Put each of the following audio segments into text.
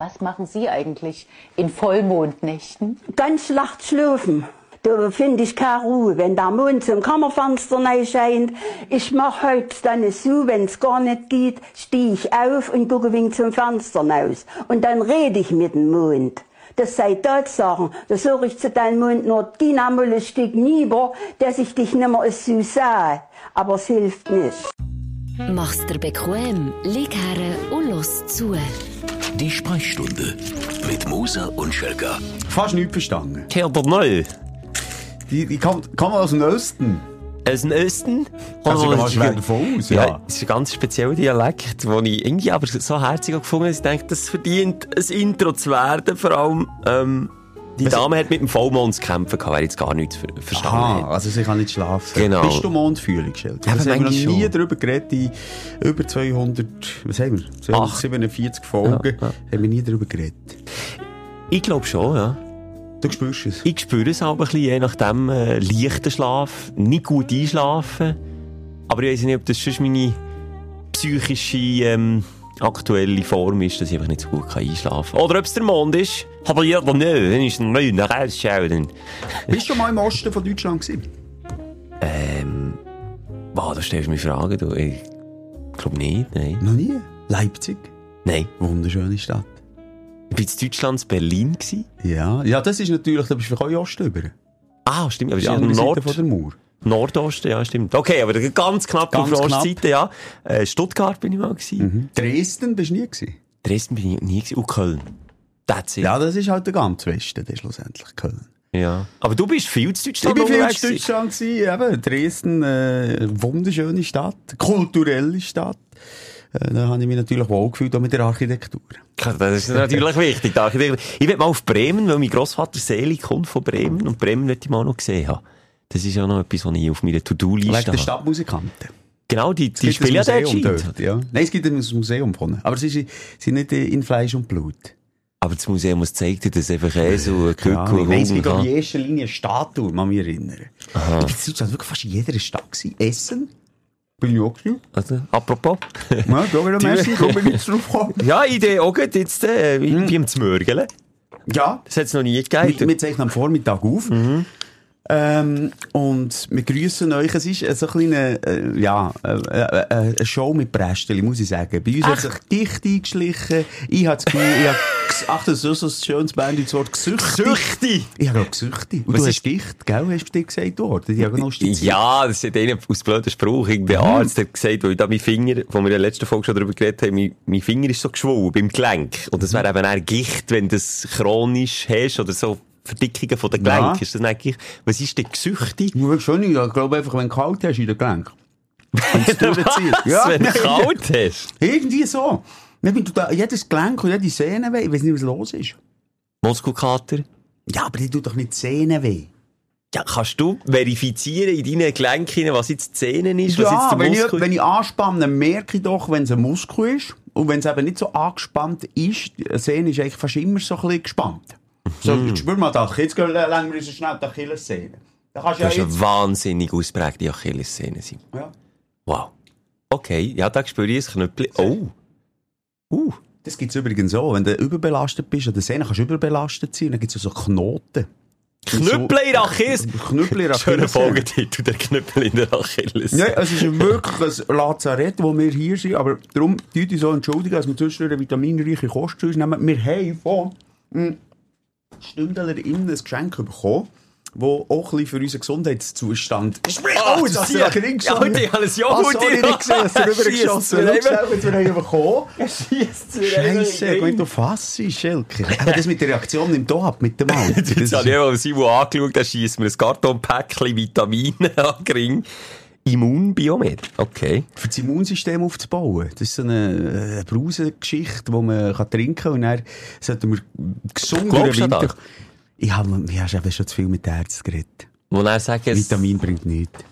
Was machen Sie eigentlich in Vollmondnächten? Ganz schlecht schlafen. Da finde ich keine Ruhe, wenn der Mond zum Kammerfenster scheint. Ich mache heute dann so, wenn es gar nicht geht, stehe ich auf und gucke wegen zum Fenster raus. Und dann rede ich mit dem Mond. Das sei Tatsachen. Da sag ich zu deinem Mund nur, einmal ein Stück lieber, dass ich dich nimmer so sah. Aber es hilft nicht. Mach's dir bequem, lieg her und los zu. Die Sprechstunde mit Musa und Schelga. Fast nichts verstanden. Der Neu. Die, die kommt, kommt aus dem Osten. Aus dem Osten? Kannst du mal schwer davon aus, ja. ja. Das ist ein ganz spezieller Dialekt, den ich irgendwie aber so herzig gefunden habe. Ich denke, das verdient ein Intro zu werden, vor allem, ähm, die Dame hat mit dem Vollmond zu kämpfen gehabt, wer jetzt gar nichts ver verstanden Aha, hat. also sie kann nicht schlafen. Genau. Bist du Mondfühlung, Schild? Ja, haben wir noch manchmal nie darüber geredet, in über 200, was haben wir? 247 Folgen, Ja, ja. haben wir nie darüber geredet. Ich glaube schon, ja. Du spürst es. Ich spüre es aber ein bisschen, je nachdem, äh, leichter Schlaf, nicht gut einschlafen. Aber ich weiß nicht, ob das schon meine psychische, ähm, aktuelle Form ist, dass ich einfach nicht so gut kann einschlafen kann. Oder ob es der Mond ist. Aber jeder nicht. Wenn ich den Mond rausschaue, dann... Bist du schon mal im Osten von Deutschland gewesen? Ähm, wow, da stellst du mir Fragen, du. Ich glaube nicht, nein. Noch nie. Leipzig. Nein. Wunderschöne Stadt. Ich war in Deutschland in Berlin. Gewesen. Ja, ja, das ist natürlich, da bist du auch Osten über. Ah, stimmt, aber es ist ja andere Seite Nord, von der Mauer. Nordosten, ja, stimmt. Okay, aber ganz knapp Ganz auf der. Ostseite, ja. Äh, Stuttgart bin ich mal gewesen. Mhm. Dresden bist du nie gewesen. Dresden bin ich nie gewesen. Und Köln. That's it. Ja, das ist halt der ganz Westen, der schlussendlich Köln. Ja. Aber du bist viel zu Ich Deutschland bin viel gewesen. Deutschland gewesen, eben. Dresden, äh, wunderschöne Stadt, kulturelle Stadt. Äh, da habe ich mich natürlich wohl gefühlt, auch mit der Architektur. Das ist natürlich wichtig. die Architektur. Ich will mal auf Bremen, weil mein Grossvater Selig kommt von Bremen. Und Bremen möchte ich mal noch gesehen haben. Das ist ja noch etwas, was ich auf meiner Wegen To-Do-Liste der habe. Stadtmusikanten. Genau, die, Es die gibt spielen ja dort ja. Nein, es gibt ein Museum von. Aber sie sind, nicht in Fleisch und Blut. Aber das Museum was zeigt dir das einfach eh so ein Ja, Glück ich wie und in erster Linie eine Statue, kann mich erinnern. Ich bin in Deutschland wirklich fast in jeder Stadt gewesen. Essen. Bin ich auch gewesen. Also, apropos. Ja, da wieder Messi, komm ich jetzt drauf kommen. ja, Idee auch gut, jetzt, äh, wie, wie im Zmörgeln. Ja, Das hat es noch nie wir, gegeben. wir zeichnen am Vormittag auf. Ähm, und wir grüßen euch. Es ist äh, so ein kleine, äh, ja, äh, äh, äh, eine Show mit Brästeli, muss ich sagen. Bei uns hat sich dicht eingeschlichen. Ich habe das Gefühl, ich habe, ach, das ist so ein schönes Band, das Wort gesüchtig. Süchti! Ich habe gerade gesüchtig. Und Was du ist- hast dicht, gell, hast du dir gesagt worden, diagnostiziert. Ja, das ist einer aus blöden Spruch. Irgendein Arzt hat gesagt, weil ich da mein Finger, wo wir in der letzten Folge schon darüber geredet haben, mein, mein Finger ist so geschwollen beim Gelenk. Und das wäre eben eher Gicht, wenn du das chronisch hast oder so Verdickungen von den Ja. Ist das Gicht? Was ist denn Gesüchte? Du willst schon nicht, ich glaube einfach, wenn du kalt hast in den Gelenk. Wenn es durchzieht. Was, wenn du kalt hast? Irgendwie so. Wenn du da, jedes Gelenk und jede Sehne weh, ich weiß nicht, was los ist. Muskelkater? Ja, aber die tut doch nicht die Sehne weh. Ja, kannst du verifizieren in deinen Gelenken, was jetzt die Zähne ist, was Ja, jetzt der wenn ich, Muskel wenn ich anspanne, merke ich doch, wenn es ein Muskel ist. Und wenn es eben nicht so angespannt ist, die Sehne ist eigentlich fast immer so ein bisschen gespannt. So, Mhm. spür mal das. Jetzt gehen wir länger so schnell die Achillessehne. Da kannst du ja Das ist jetzt... eine wahnsinnig ausprägte Achillessehne sein. Ja. Wow. Okay, ja, da spüre ich ein Knöpfchen. Oh. Uh. Das gibt's übrigens so. Wenn du überbelastet bist, an der Sehne kannst du überbelastet sein, dann gibt's so Knoten. Knüppel in der Achilles. Knüppel in der Schöner Achillessehne. Folgetitel, der Knüppel in der Achilles. Ja, es ist wirklich ein Lazarett, wo wir hier sind, aber darum tut ich so entschuldigen, dass wir zwischendurch eine vitaminreiche Kost zu uns nehmen. Wir haben von Stündler innen ein Geschenk bekommen, das auch ein für unseren Gesundheitszustand spricht. Ah, oh, jetzt hast du ja. ja Ring Ja, ich habe Ah, sorry, in- nicht gesehen, hast du rübergeschossen. Schiesst Schau zu wir haben bekommen. Scheiße, Scheisse, wenn du fassst, Schelke. Aber das mit der Reaktion nimmt auch ab mit dem Alter. Das Jetzt ist- habe ich mal Simon angeschaut, da schießt mir ein Kartonpäckchen Vitamine an den Ring. Immunbiomet. Okay. für das Immunsystem aufzubauen. Das ist so eine, äh, Brausengeschichte, die man kann trinken kann und dann sollten wir gesund Winter... das? Ich habe, ich habe schon zu viel mit Ärzten geredet. Wo er sagt. Vitamin bringt nichts.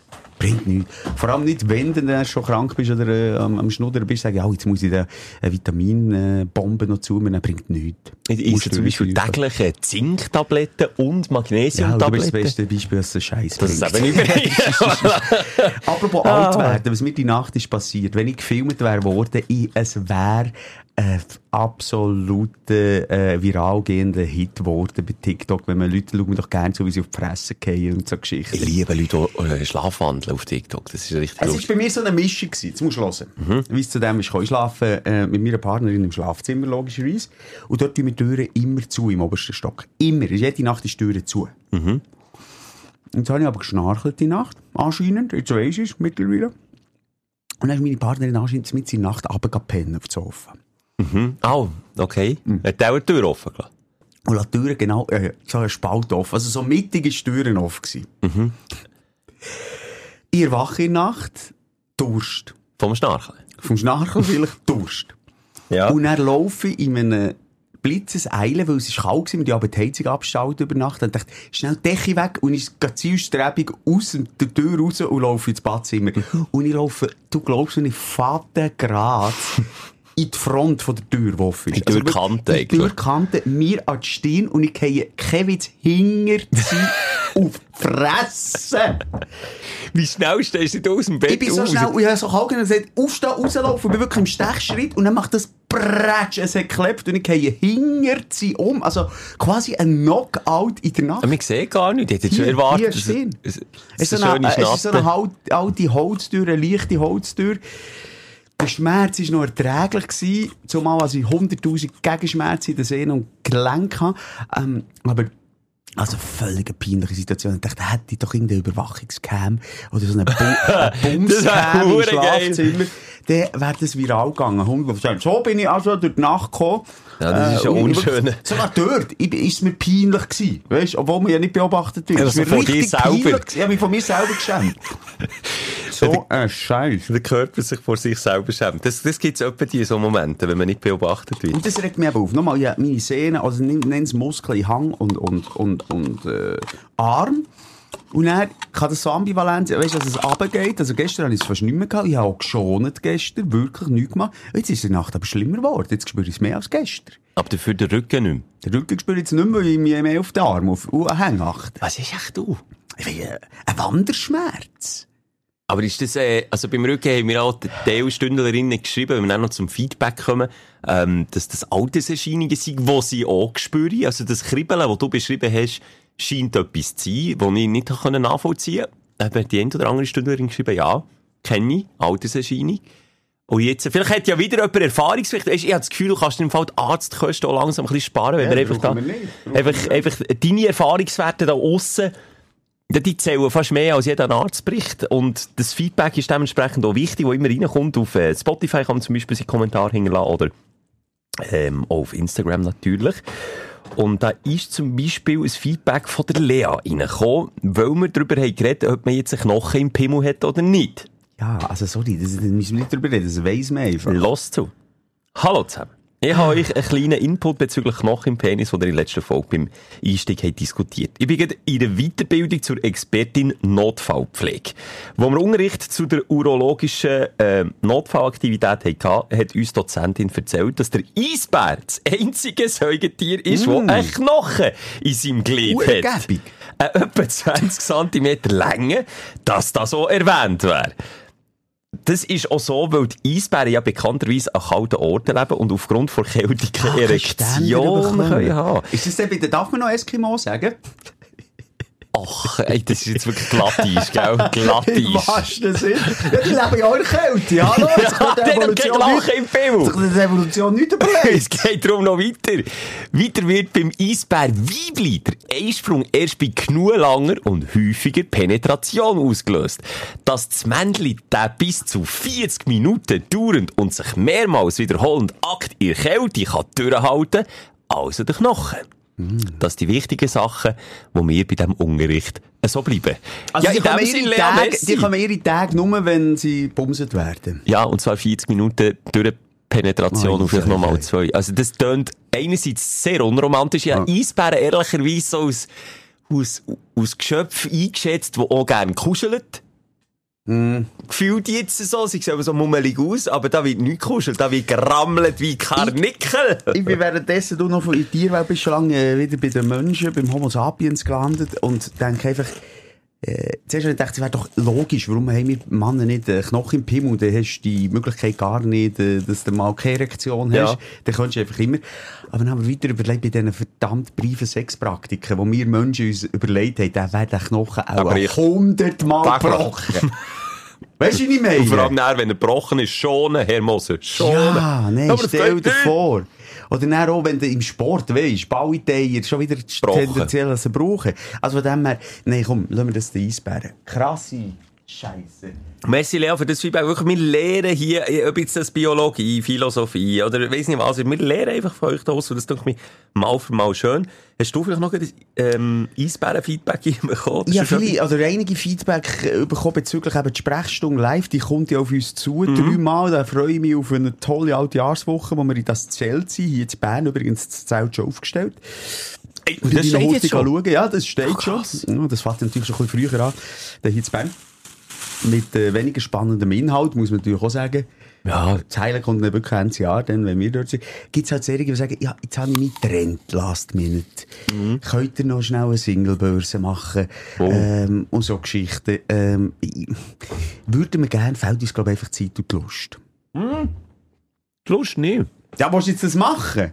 Bringt nichts. Vor allem nicht, wenn du dann schon krank bist oder äh, am, am Schnuddern bist, sage ich, oh, jetzt muss ich da eine Vitaminbombe noch zu mir, dann bringt nichts. Du zum Beispiel durchführen. täglich äh, Zinktabletten und Ja, du bist das Magnesiumtabletten. beste Beispiel, dass es Scheiß das ist eben nicht Apropos alt werden, was mir die Nacht ist passiert, wenn ich gefilmt wäre worden, ich, es wäre ein absoluter äh, viral gehender Hit geworden bei TikTok. Wenn man Leute schauen doch gerne zu, wie sie auf die Fresse gehen und so Geschichten. Ich liebe Leute, die äh, schlafwandeln auf TikTok. Das ist richtig Es war bei mir so eine Mischung. Gewesen. Jetzt musst du hören. Wie es zu dem ist, ich schlafen äh, mit meiner Partnerin im Schlafzimmer, logischerweise. Und dort tun wir die Türen immer zu, im obersten Stock. Immer. Jede Nacht ist die Türe zu. Und jetzt habe ich aber geschnarchelt die Nacht. Anscheinend. Jetzt weiss ich es mittlerweile. Und dann ist meine Partnerin anscheinend mit in der Nacht runtergepennt auf das Sofa. Oh, okay. Hat der auch die Tür offen gelassen? Und die Türen genau, äh, so ein Spalt offen. Also so mittig ist die Türen offen gewesen. Ich erwache in der Nacht, Durst. Vom Schnarchen? Vom Schnarchen vielleicht Durst. Ja. Und dann laufe ich in einem Blitzeseilen, weil es ist kalt war, wir die aber die Heizung abgestellt über Nacht. Und dachte, schnell die Decke weg und ich gehe zielstrebig aus der Tür raus und laufe ins Badzimmer. Und ich laufe, du glaubst mir, Faden Grad in die Front von der Tür, die offen ist. In die Türkante In die. Türkante, mir an die Stirn und ich gehe hinter sie auf die Fresse. Wie schnell stehst du aus dem Bett Ich bin so raus? schnell, ich habe so kalt und gesagt, aufstehen, rauslaufen, ich bin wirklich im Stechschritt und dann macht das Bratsch, es hat geklebt und ich gehe hinter sie um, also quasi ein Knockout in der Nacht. Aber wir sehen gar nicht. Ich hätte schon erwartet. hier stehen. Es, Es es ist so eine, es ist so eine halt, alte Holztür, eine leichte Holztür. Der Schmerz war noch erträglich gewesen, zumal als ich 100'000 Gegenschmerzen in den Sehnen und Gelenken hatte. Ähm, aber, also völlig eine peinliche Situation. Ich dachte, hätte ich doch irgendeine Überwachungscam oder so eine, Bu eine Bumscam im. Schlafzimmer. Dann wäre das viral gegangen. 100%. So bin ich also durch die Nacht gekommen. Ja, das ist ja ich- unschön. Sogar dort ich, ist es mir peinlich gewesen. Weißt, obwohl man ja nicht beobachtet wird. Es ist also mir von dir selber. peinlich. Ich habe mich von mir selber geschämt. so ein Scheiß. Der Körper sich vor sich selber schämt. Das, das gibt es etwa die so Momente, wenn man nicht beobachtet wird. Und das regt mich eben auf. Nochmal, ja, meine Sehnen, also nenn es Muskeln, Hang und, und, und, und äh, Arm. Und dann kann das so ambivalent sein, weißt du, dass es runtergeht. Also gestern habe ich es fast nicht mehr gehabt. Ich habe auch geschont gestern, wirklich nichts gemacht. Jetzt ist die Nacht aber schlimmer geworden. Jetzt spüre ich es mehr als gestern. Aber dafür den Rücken nicht mehr. Den Rücken spüre ich jetzt nicht mehr, weil ich mich mehr auf den Arm, auf auf Hang achte. Was ist echt du? Ich finde, äh, ein Wanderschmerz. Aber ist das, äh, also beim Rücken haben wir auch die Teilstündlerinnen geschrieben, wenn wir dann noch zum Feedback kommen, ähm, dass das Alterserscheinungen sind, die sie auch spüren. Also das Kribbeln, das du beschrieben hast, scheint etwas zu sein, das ich nicht nachvollziehen konnte. Mir die eine oder andere Stündlerin geschrieben, ja, kenne ich, Alterserscheinung. Und jetzt, vielleicht hat ja wieder jemand Erfahrungswert. Weisst, Ich habe das Gefühl, du kannst im Fall die Arztkosten auch langsam ein bisschen sparen, wenn Ja, wir einfach da, wir einfach, einfach deine Erfahrungswerte da aussen ja, die zählen fast mehr als jeder Arztbericht. Und das Feedback ist dementsprechend auch wichtig, wo immer reinkommt. Auf äh, Spotify kann man zum Beispiel seinen Kommentar hinterlassen oder ähm, auf Instagram natürlich. Und da ist zum Beispiel ein Feedback von der Lea reingekommen, weil wir darüber haben geredet, ob man jetzt einen Knochen im Pimmel hat oder nicht. Ja, also sorry, das, das müssen wir nicht drüber reden, das weiss man einfach. Los zu. Hallo zusammen. Ich habe euch einen kleinen Input bezüglich Knochen im Penis, den ihr in der letzten Folge beim Einstieg habt diskutiert. Ich bin in der Weiterbildung zur Expertin Notfallpflege. Wo wir Unterricht zu der urologischen äh, Notfallaktivität hatten, hat uns die Dozentin erzählt, dass der Eisbär das einzige Säugetier ist, mm. das einen Knochen in seinem Glied hat. Urgebig. Äh, etwa 20 cm Länge, dass das so erwähnt wäre. Das ist auch so, weil die Eisbären ja bekannterweise an kalten Orten leben und aufgrund von Kälte keine Erektion können haben. Ist das denn bitte, darf man noch Eskimo sagen? Ach, ey, das ist jetzt wirklich glattisch, gell? Im Glattisch. wahrsten Sinn. Ja, die leben ja auch in Kälte, hallo? Ja, die haben kein Lachen im Pimmel. Sich die Evolution nicht Es überlegt. geht darum noch weiter. Weiter wird beim Eisbär Weibli der Eisprung erst bei genug langer und häufiger Penetration ausgelöst. Dass das Männchen der bis zu 40 Minuten dauernd und sich mehrmals wiederholend Akt in Kälte kann durchhalten, also der Knochen. Das sind die wichtigen Sachen, die wir bei diesem Unterricht so bleiben. Also ja, die, kommen ihre Tage, die kommen ihre Tage nur, wenn sie bumset werden. Ja, und zwar 40 Minuten durch Penetration Oi, und vielleicht nochmal zwei. Also das tönt einerseits sehr unromantisch. Ja, Eisbären ehrlicherweise so aus, aus, aus Geschöpf eingeschätzt, die auch gerne kuscheln. Mm. Gefühlt jetzt so, sie sehen so mummelig aus, aber da wird nichts kuschelt, da wird gerammelt wie Karnickel. Ich bin währenddessen du noch von der Tierwelt bist schon lange äh, wieder bei den Menschen, beim Homo sapiens gelandet und denke einfach, zuerst habe ich wäre doch logisch, warum haben wir Männer nicht einen Knochen im Pimmel, dann hast du die Möglichkeit gar nicht, dass du mal keine Erektion hast, Ja. dann kannst du einfach immer. Aber dann haben wir weiter überlegt, bei diesen verdammt briefen Sexpraktiken, die wir Menschen uns überlegt haben, dann wäre der Knochen auch hundertmal gebrochen. weißt du, wie ich meine? Und vor allem dann, wenn er gebrochen ist, schonen, Herr Moser. Schonen. Ja, nein, stell dir vor. Oder dann auch, wenn du im Sport weisst, Balliteier, schon wieder tendenziell als brauchen. Also von dem her, nein, komm, lassen wir das den Eisbären. Krasse Scheiße. Merci, Leo, für das Feedback. Wirklich, wir lernen hier, ob jetzt das Biologie, Philosophie oder weiss nicht was, wir lernen einfach von euch aus und das tut mir mal für mal schön. Hast du vielleicht noch ein ähm, Eisbären-Feedback bekommen? Ja, viele, oder einige Feedback äh, bekommen bezüglich eben die Sprechstunde live, die kommt ja auf uns zu, dreimal, da freue ich mich auf eine tolle alte Jahreswoche, wo wir in das Zelt sind, hier in Bern übrigens das Zelt schon aufgestellt. Ey, Und das steht jetzt schon. schauen. Ja, das steht Ach, schon. Ja, das fängt natürlich schon ein bisschen früher an. Der hier in Bern. Mit äh, weniger spannendem Inhalt, muss man natürlich auch sagen. Ja. Das Highlight kommt dann wirklich Ende Jahr, dann, wenn wir dort sind. Gibt es halt Serien, die sagen, ja, jetzt habe ich mich getrennt, last minute. Könnt ihr noch schnell eine Singlebörse machen? Oh. Ähm, und so Geschichten. Ähm, würde mir gerne, fällt uns, glaube ich, einfach die Zeit und die Lust. Lust nicht. Ja, willst du jetzt das machen?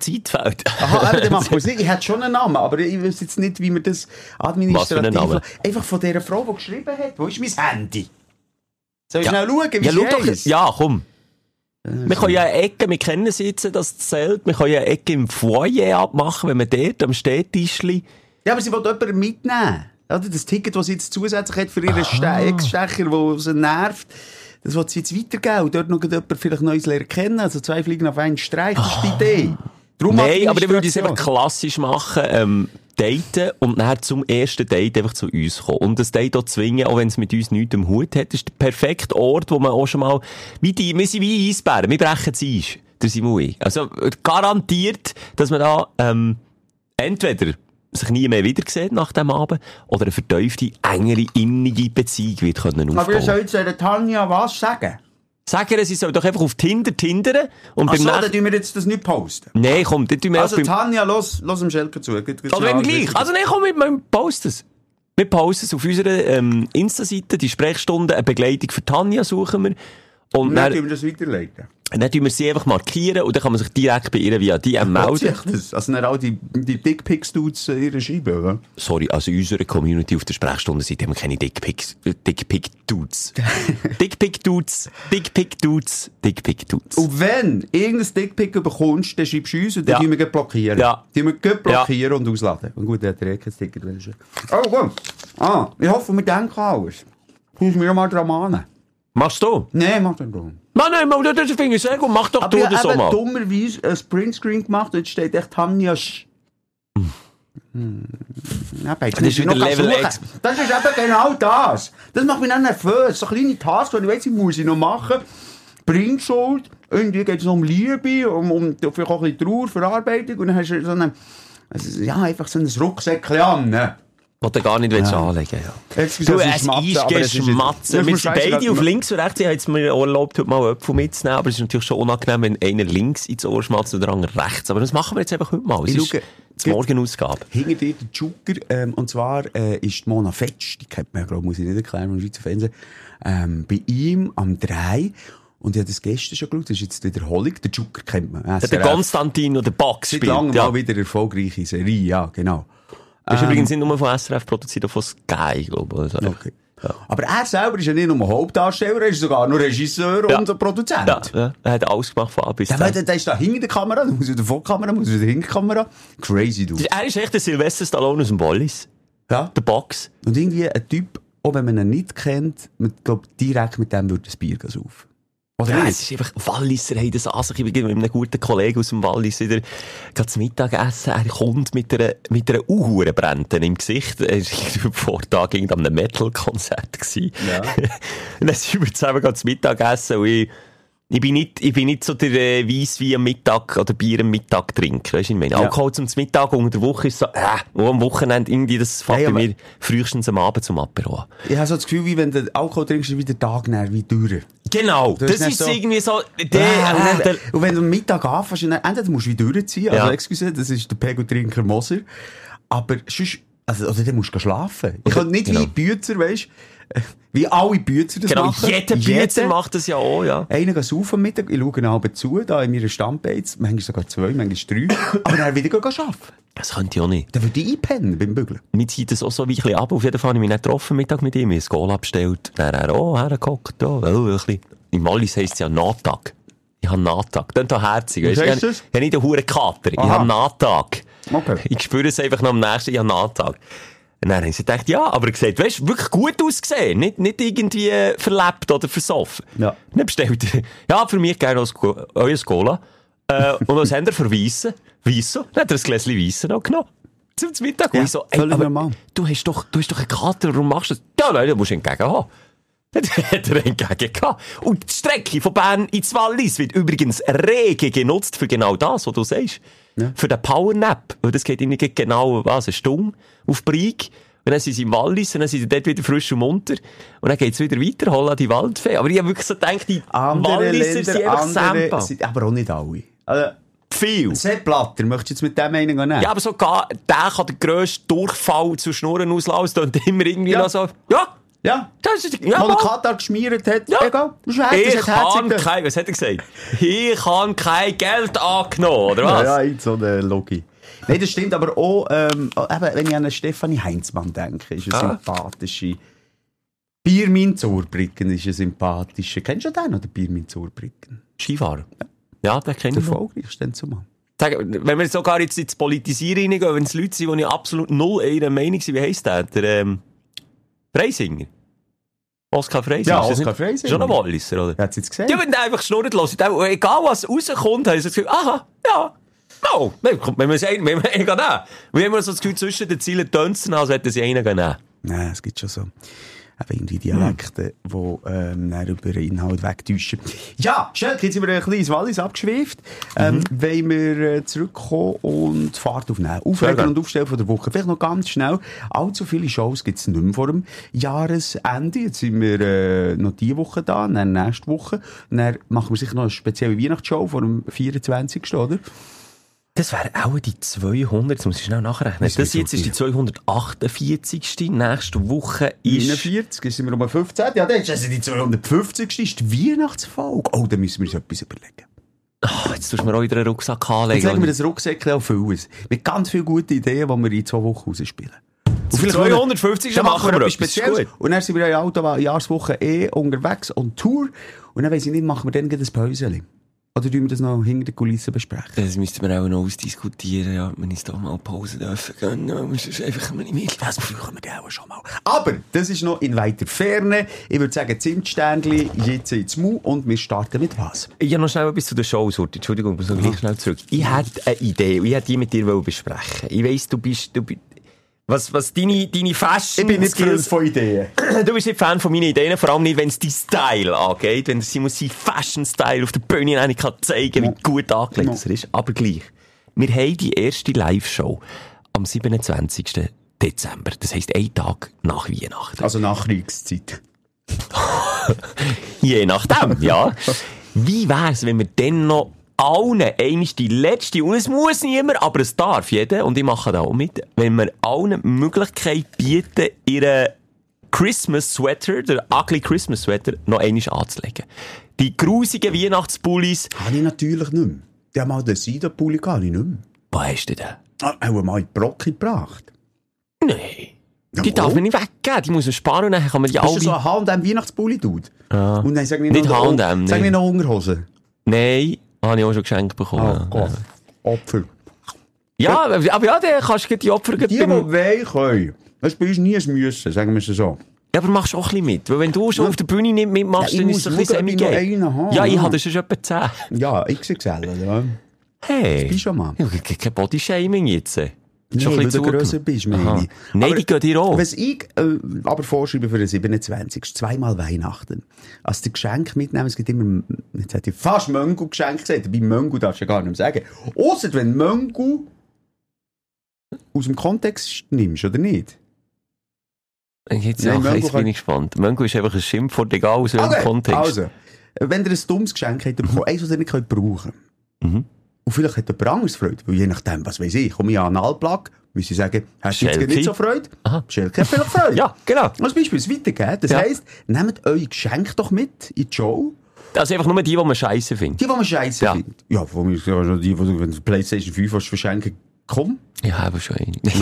Zeit fehlt. Aha, eben, machen wir es nicht. Ich hätte schon einen Namen, aber ich weiß jetzt nicht, wie man das Was administrativ... Namen? Einfach von dieser Frau, die geschrieben hat. Wo ist mein Handy? Soll ich Ja. schnell schauen, wie Ja, schau doch. heisst? Ja, komm. Wir können ja eine Ecke, wir kennen jetzt, das Zelt, wir können ja eine Ecke im Foyer abmachen, wenn wir dort am Stehtischli... Ja, aber sie will jemanden mitnehmen. Oder das Ticket, das sie jetzt zusätzlich hat für ihren Ste Ex-Stecher, der sie nervt, das will sie jetzt weitergeben und dort noch jemand vielleicht Neues lernen kennen. Also zwei Fliegen auf einen Streich, das ist die Idee. Darum Nein, aber ich würde es einfach klassisch machen, ähm, daten und dann zum ersten Date einfach zu uns kommen. Und das Date auch zwingen, auch wenn es mit uns nichts am Hut hat. Das ist der perfekte Ort, wo man auch schon mal, wie die, wir sind wie Eisbären, wir brechen das Eis. Der ich. Also, garantiert, dass man da, ähm, entweder sich nie mehr wieder sieht nach dem Abend oder eine vertiefte, engere, innige Beziehung wird können Aber ihr aufbauen. sollt der Tanja was sagen? Sag ihr, sie soll doch einfach auf Tinder tindern und Ach beim so, dann tun wir jetzt das nicht posten. Nein, komm, dann tun wir Also. Tanja, los, los dem Schelker zu. Geht- geht Oder schnell wenn an, gleich. Also, nein, komm, wir, wir posten es. Wir posten es auf unserer ähm, Insta-Seite, die Sprechstunde, eine Begleitung für Tanja suchen wir. Und dann tun wir das weiterleiten. Dann tun wir sie einfach markieren und dann kann man sich direkt bei ihr via DM melden. Das. Also dann auch die, die Dickpics-Dudes ihre Scheibe, oder? Sorry, also in unserer Community auf der Sprechstunde-Seite haben wir keine Dickpics, Dickpic-Dudes. Dickpic-Dudes, Dickpic-Dudes, Dickpic-Dudes. Und wenn irgendein Dickpick bekommst, dann schreibst du uns und dann Ja. tun wir gleich blockieren. Ja. Die wir gleich blockieren und ausladen. Und gut, der hat eh kein Ticket. wenn er schon- Oh, gut. Ah, ich hoffe, wir denken alles. Muss mir mal dran mahnen. Machst du? Nein, mach den drum. Nein, nein, mal, das finde ich sehr gut. Mach doch Aber du ich das habe mal. dummerweise ein Printscreen gemacht und jetzt steht echt Tanja Sch... Hm. Ja, bei Das ist wieder Level X. Das ist eben genau das. Das macht mich dann nervös. So kleine Tasks, die ich weiss, ich muss ich noch machen. Printschuld. Irgendwie geht es um Liebe, um, um vielleicht auch ein bisschen Trauer, Verarbeitung. Und dann hast du so eine, also, ja, einfach so ein Rucksäckchen an. Was du gar nicht willst anlegen ja. Excuse, Du, es ist es ist jetzt- Wir sind beide auf links und rechts. Ich habe jetzt mir erlaubt, heute mal Äpfel mitzunehmen, aber es ist natürlich schon unangenehm, wenn einer links ins Ohr schmatzt und der andere rechts. Aber das machen wir jetzt einfach heute mal. Es Ich ist die Morgenausgabe. Hinter dir der Joker, ähm, und zwar äh, ist die Mona Fetsch, die kennt man ja, glaube muss ich nicht erklären, vom Schweizer Fernsehen, ähm, bei ihm am 3 und ich habe das gestern schon geschaut, das ist jetzt die Wiederholung, der Joker kennt man. Der SRF. Konstantin oder Box Seit spielt. langem Ja. mal wieder erfolgreiche Serie, ja, genau. Das ist übrigens nicht nur von SRF produziert, auch von Sky, glaube ich. Also, Okay. Aber er selber ist ja nicht nur Hauptdarsteller, er ist sogar noch Regisseur Ja. und Produzent. Ja, ja, er hat alles gemacht von A bis Z. der, der ist da hinter der Kamera, der muss wieder vor der Kamera, muss wieder hinter der Kamera. Crazy, du. Er ist echt der Sylvester Stallone aus dem Wallis. Ja. Der Box. Und irgendwie ein Typ, auch wenn man ihn nicht kennt, man glaubt direkt mit dem würde das Bier auf. Oder Ja, es ist einfach, Walliser haben das an sich. Ich bin mit einem guten Kollegen aus dem Wallis wieder, zum Mittagessen. Er kommt mit einer, mit einer Uhurenbrente im Gesicht. Er war vor Tag an einem Metal-Konzert. Ja. und dann sind wir zusammen zum Mittagessen und ich, ich bin nicht, ich bin nicht so der äh, Weisswein am Mittag oder Bier am Mittag trinken. Weißt du, ich meine? Ja. Alkohol zum Mittag unter der Woche ist so, äh, und am Wochenende irgendwie, das fängt Hey, bei mir frühestens am Abend zum Apero an. Ich habe so das Gefühl, wie wenn du Alkohol trinkst, ist wieder der Tag näher wie durch. Genau, Du das ist so- irgendwie so, der, Ah, und dann und wenn du am Mittag anfängst, dann, entweder musst du wieder durchziehen, also Ja. excuse, das ist der Pegeltrinker Moser, aber sonst Also, oder dann musst du schlafen. Ich kann nicht Genau. wie Bützer, weißt wie alle Bützer das Genau, machen. jeder Pizza macht das ja auch, ja. Einer geht auf am Mittag, ich schaue abends zu, da in meiner Stammbeiz, manchmal sogar zwei, manchmal drei, aber dann wieder gehen arbeiten. Das könnte ich auch nicht. Dann würde ich einpennen beim Bügeln. Mir zieht das auch so ein bisschen ab. Auf jeden Fall habe ich mich nicht getroffen Mittag mit ihm. Ich habe das Goal abgestellt. Dann er, oh, hergehockt, oh, oh, ein bisschen. Im Wallis heisst es ja Nahtag. Ich habe Nahtag. Das ist doch herzig. Weisst du? ich, ich habe nicht einen hohen Kater. Ich habe Nahtag. Okay. Ich spüre es einfach noch am nächsten, ich habe Nahtag. Und dann habe ich gedacht, ja, aber er gesagt, weißt du, wirklich gut ausgesehen. Nicht, nicht irgendwie verlebt oder versoffen. Ja. Dann bestellt er, ja, für mich gerne euer Cola. Äh, und was haben wir für Weissen? Weissen? Dann hat er ein Gläschen Weissen noch genommen. Zum Mittag. Ja, und ich so, ey, aber du hast doch, du hast doch einen Kater, warum machst du das? Ja, nein, du musst entgegen haben. Dann hat er entgegen gehabt. Und die Strecke von Bern ins Wallis wird übrigens rege genutzt für genau das, was du sagst. Für den Powernap. Weil das geht ihnen genau, was, eine Stunde auf Brieg. Und dann sind sie im Wallis und dann sind sie dort wieder frisch und munter. Und dann geht's wieder weiter, holen an die Waldfee. Aber ich habe wirklich so gedacht, die Andere Walliser sind Länder, einfach andere, Sampa. sind, aber auch nicht alle. Also, Viel. Sepp Blatter, möchtest du jetzt mit dem einen nehmen? Ja, aber sogar, der kann den grössten Durchfall zu Schnurren. Es klingt immer irgendwie Ja. noch so, ja, Ja. das ist, Ja, ja, Wo der. Katar geschmiert hat, Ja. egal. Ich kann kein, was hat er gesagt? Ich kann kein Geld angenommen, oder was? Ja, ja, so eine Logik. Nein, das stimmt, aber auch, ähm, eben, wenn ich an Stefanie Heinzmann denke, ist eine Ah. sympathische. Biermin Zurbrücken ist eine sympathische. Kennst du den noch, den Biermin Zurbrücken? Skifahrer. Ja, den kenne Der ich noch. erfolgreichste zumal. Wenn wir sogar jetzt ins Politisieren reingehen, wenn es Leute sind, die absolut null ihrer Meinung sind, wie heisst der? Der, ähm, Freisinger. Oskar Freisinger. Ja, Oskar Freisinger. Schon ein Walliser, oder? Hat es jetzt gesehen? Ja, wenn der einfach schnurrt los, dann, egal was rauskommt, haben sie das Gefühl, aha, ja, no, nein, wenn wir es einen, wenn wir einen nehmen. Wir haben so das Gefühl, zwischen den Zielen tönzen, als hätten sie einen nehmen. Nein, es gibt schon so. Eben irgendwie Dialekte, die ähm, über den Inhalt wegtäuschen. Ja, Schelke, jetzt sind wir ein bisschen ins Wallis abgeschweift. Ähm, wollen wir äh, zurückkommen und Fahrt aufnehmen. Aufreger gerne. und Aufstellen von der Woche. Vielleicht noch ganz schnell. Allzu viele Shows gibt es nicht mehr vor dem Jahresende. Jetzt sind wir äh, noch diese Woche da, dann nächste Woche. Dann machen wir sicher noch eine spezielle Weihnachtsshow vor dem 24. oder? Das wäre auch die 200, jetzt muss ich schnell nachrechnen. Das Das, jetzt ist die 248. Nächste Woche ist... 49, sind wir um 15. Ja, dann ist also die 250. ist die Weihnachtsfolge. Oh, da müssen wir uns etwas überlegen. Ah, jetzt tust du mir auch wieder einen Rucksack Jetzt anlegen. legen wir das Rucksäckchen auf Fulles. Mit ganz vielen guten Ideen, die wir in zwei Wochen rausspielen. Und Für 250 dann machen wir etwas etwas Spezielles. Und dann sind wir ja in Auto Jahreswoche eh unterwegs und Tour. Und dann weiss ich nicht, machen wir dann gleich ein Päuschen. Oder tun wir das noch hinter den Kulissen besprechen? Das müssten wir auch noch ausdiskutieren, ja, wenn uns da mal Pause dürfen gehen. Ja, das ist einfach ein bisschen mit. Das brauchen wir auch schon mal. Aber das ist noch in weiter Ferne. Ich würde sagen, Zimtsternli, jetzt ins Mu und wir starten mit was? Ich habe noch schnell etwas zu der Show, Surti. Entschuldigung, ich muss noch gleich schnell zurück. Ich hätte eine Idee und ich hätte die mit dir besprechen. Ich weiss, du bist, du bist, was, was deine, deine Fashion Ich bin nicht Skills- von Ideen. Du bist nicht Fan von meinen Ideen, vor allem nicht, wenn es dein Style angeht, wenn sie muss seinen Fashion-Style auf der Bühne eigentlich kann zeigen, wie gut angelegt No. er ist. Aber gleich. Wir haben die erste Live-Show am 27. Dezember. Das heisst, einen Tag nach Weihnachten. Also Nachkriegszeit. Je nachdem, ja. Wie wär's, wenn wir dann noch allen einmal die letzte, und es muss niemand, aber es darf jeder, und ich mache da auch mit, wenn wir allen die Möglichkeit bieten, ihren Christmas Sweater, der ugly Christmas Sweater, noch einmal anzulegen. Die grusigen Weihnachtspullis, Habe ich natürlich nicht mehr. Die haben mal den Seidenpulli ich nicht mehr. wo hast du denn? Ah, Auch mal in die Brocke gebracht. Nein. Die Jawohl. darf man nicht weggeben, die muss man sparen und dann kann man die Bist alle... du so ein H&M Weihnachtspulli tut? Ja. Und dann sagen wir Nicht noch, H&M, Sagen nee. wir noch Unterhosen. Nein, habe ich auch schon geschenkt bekommen. Oh Gott. Opfer. Ja, aber ja, dann kannst du die Opfer Die, die beim- wollen, können. Das ist bei uns nie ein Müssen, sagen wir es so. Ja, aber machst du auch ein bisschen mit. Weil wenn du schon auf der Bühne nicht mitmachst, Ja, ich dann ist es ein bisschen ich semi-gay. habe, Ja, ich ja. habe schon etwa 10. Ja, XXL, ja. Hey. bist schon mal. Ja, ke- kein Bodyshaming jetzt. Nee, weil du grösser bist, meine ich. Nein, Aber die gehen dir auch. Was ich äh, aber vorschreibe für den 27. Zweimal Weihnachten. Als der Geschenk mitnehmen, es gibt immer, jetzt hätte ich fast Möngu geschenkt gesagt, bei Möngu darfst du ja gar nicht mehr sagen. Ausser wenn Möngu aus dem Kontext nimmst, oder nicht? Jetzt, Nein, Mango jetzt bin ich gespannt. Mango ist einfach ein Schimpfwort, egal aus welchem Kontext. also, wenn ihr ein dummes Geschenk habt, bekommen, eins, das ihr nicht könnt brauchen Mhm. Und vielleicht hat jemand anderes Freude, weil je nachdem, was weiß ich, komme ich an einen Allplug, Müssen sie sagen, hast du jetzt nicht so Freude? Aha. Schelke hat vielleicht Freude. Ja, genau. Als Beispiel weitergeben. Das Ja. heisst, nehmt eure Geschenke doch mit in die Show. Also einfach nur die, die man scheiße findet. Die, die man scheiße Ja. findet. Ja, von mir also die, die wenn du Playstation 5 willst verschenken, komm. Ja, aber schon eine.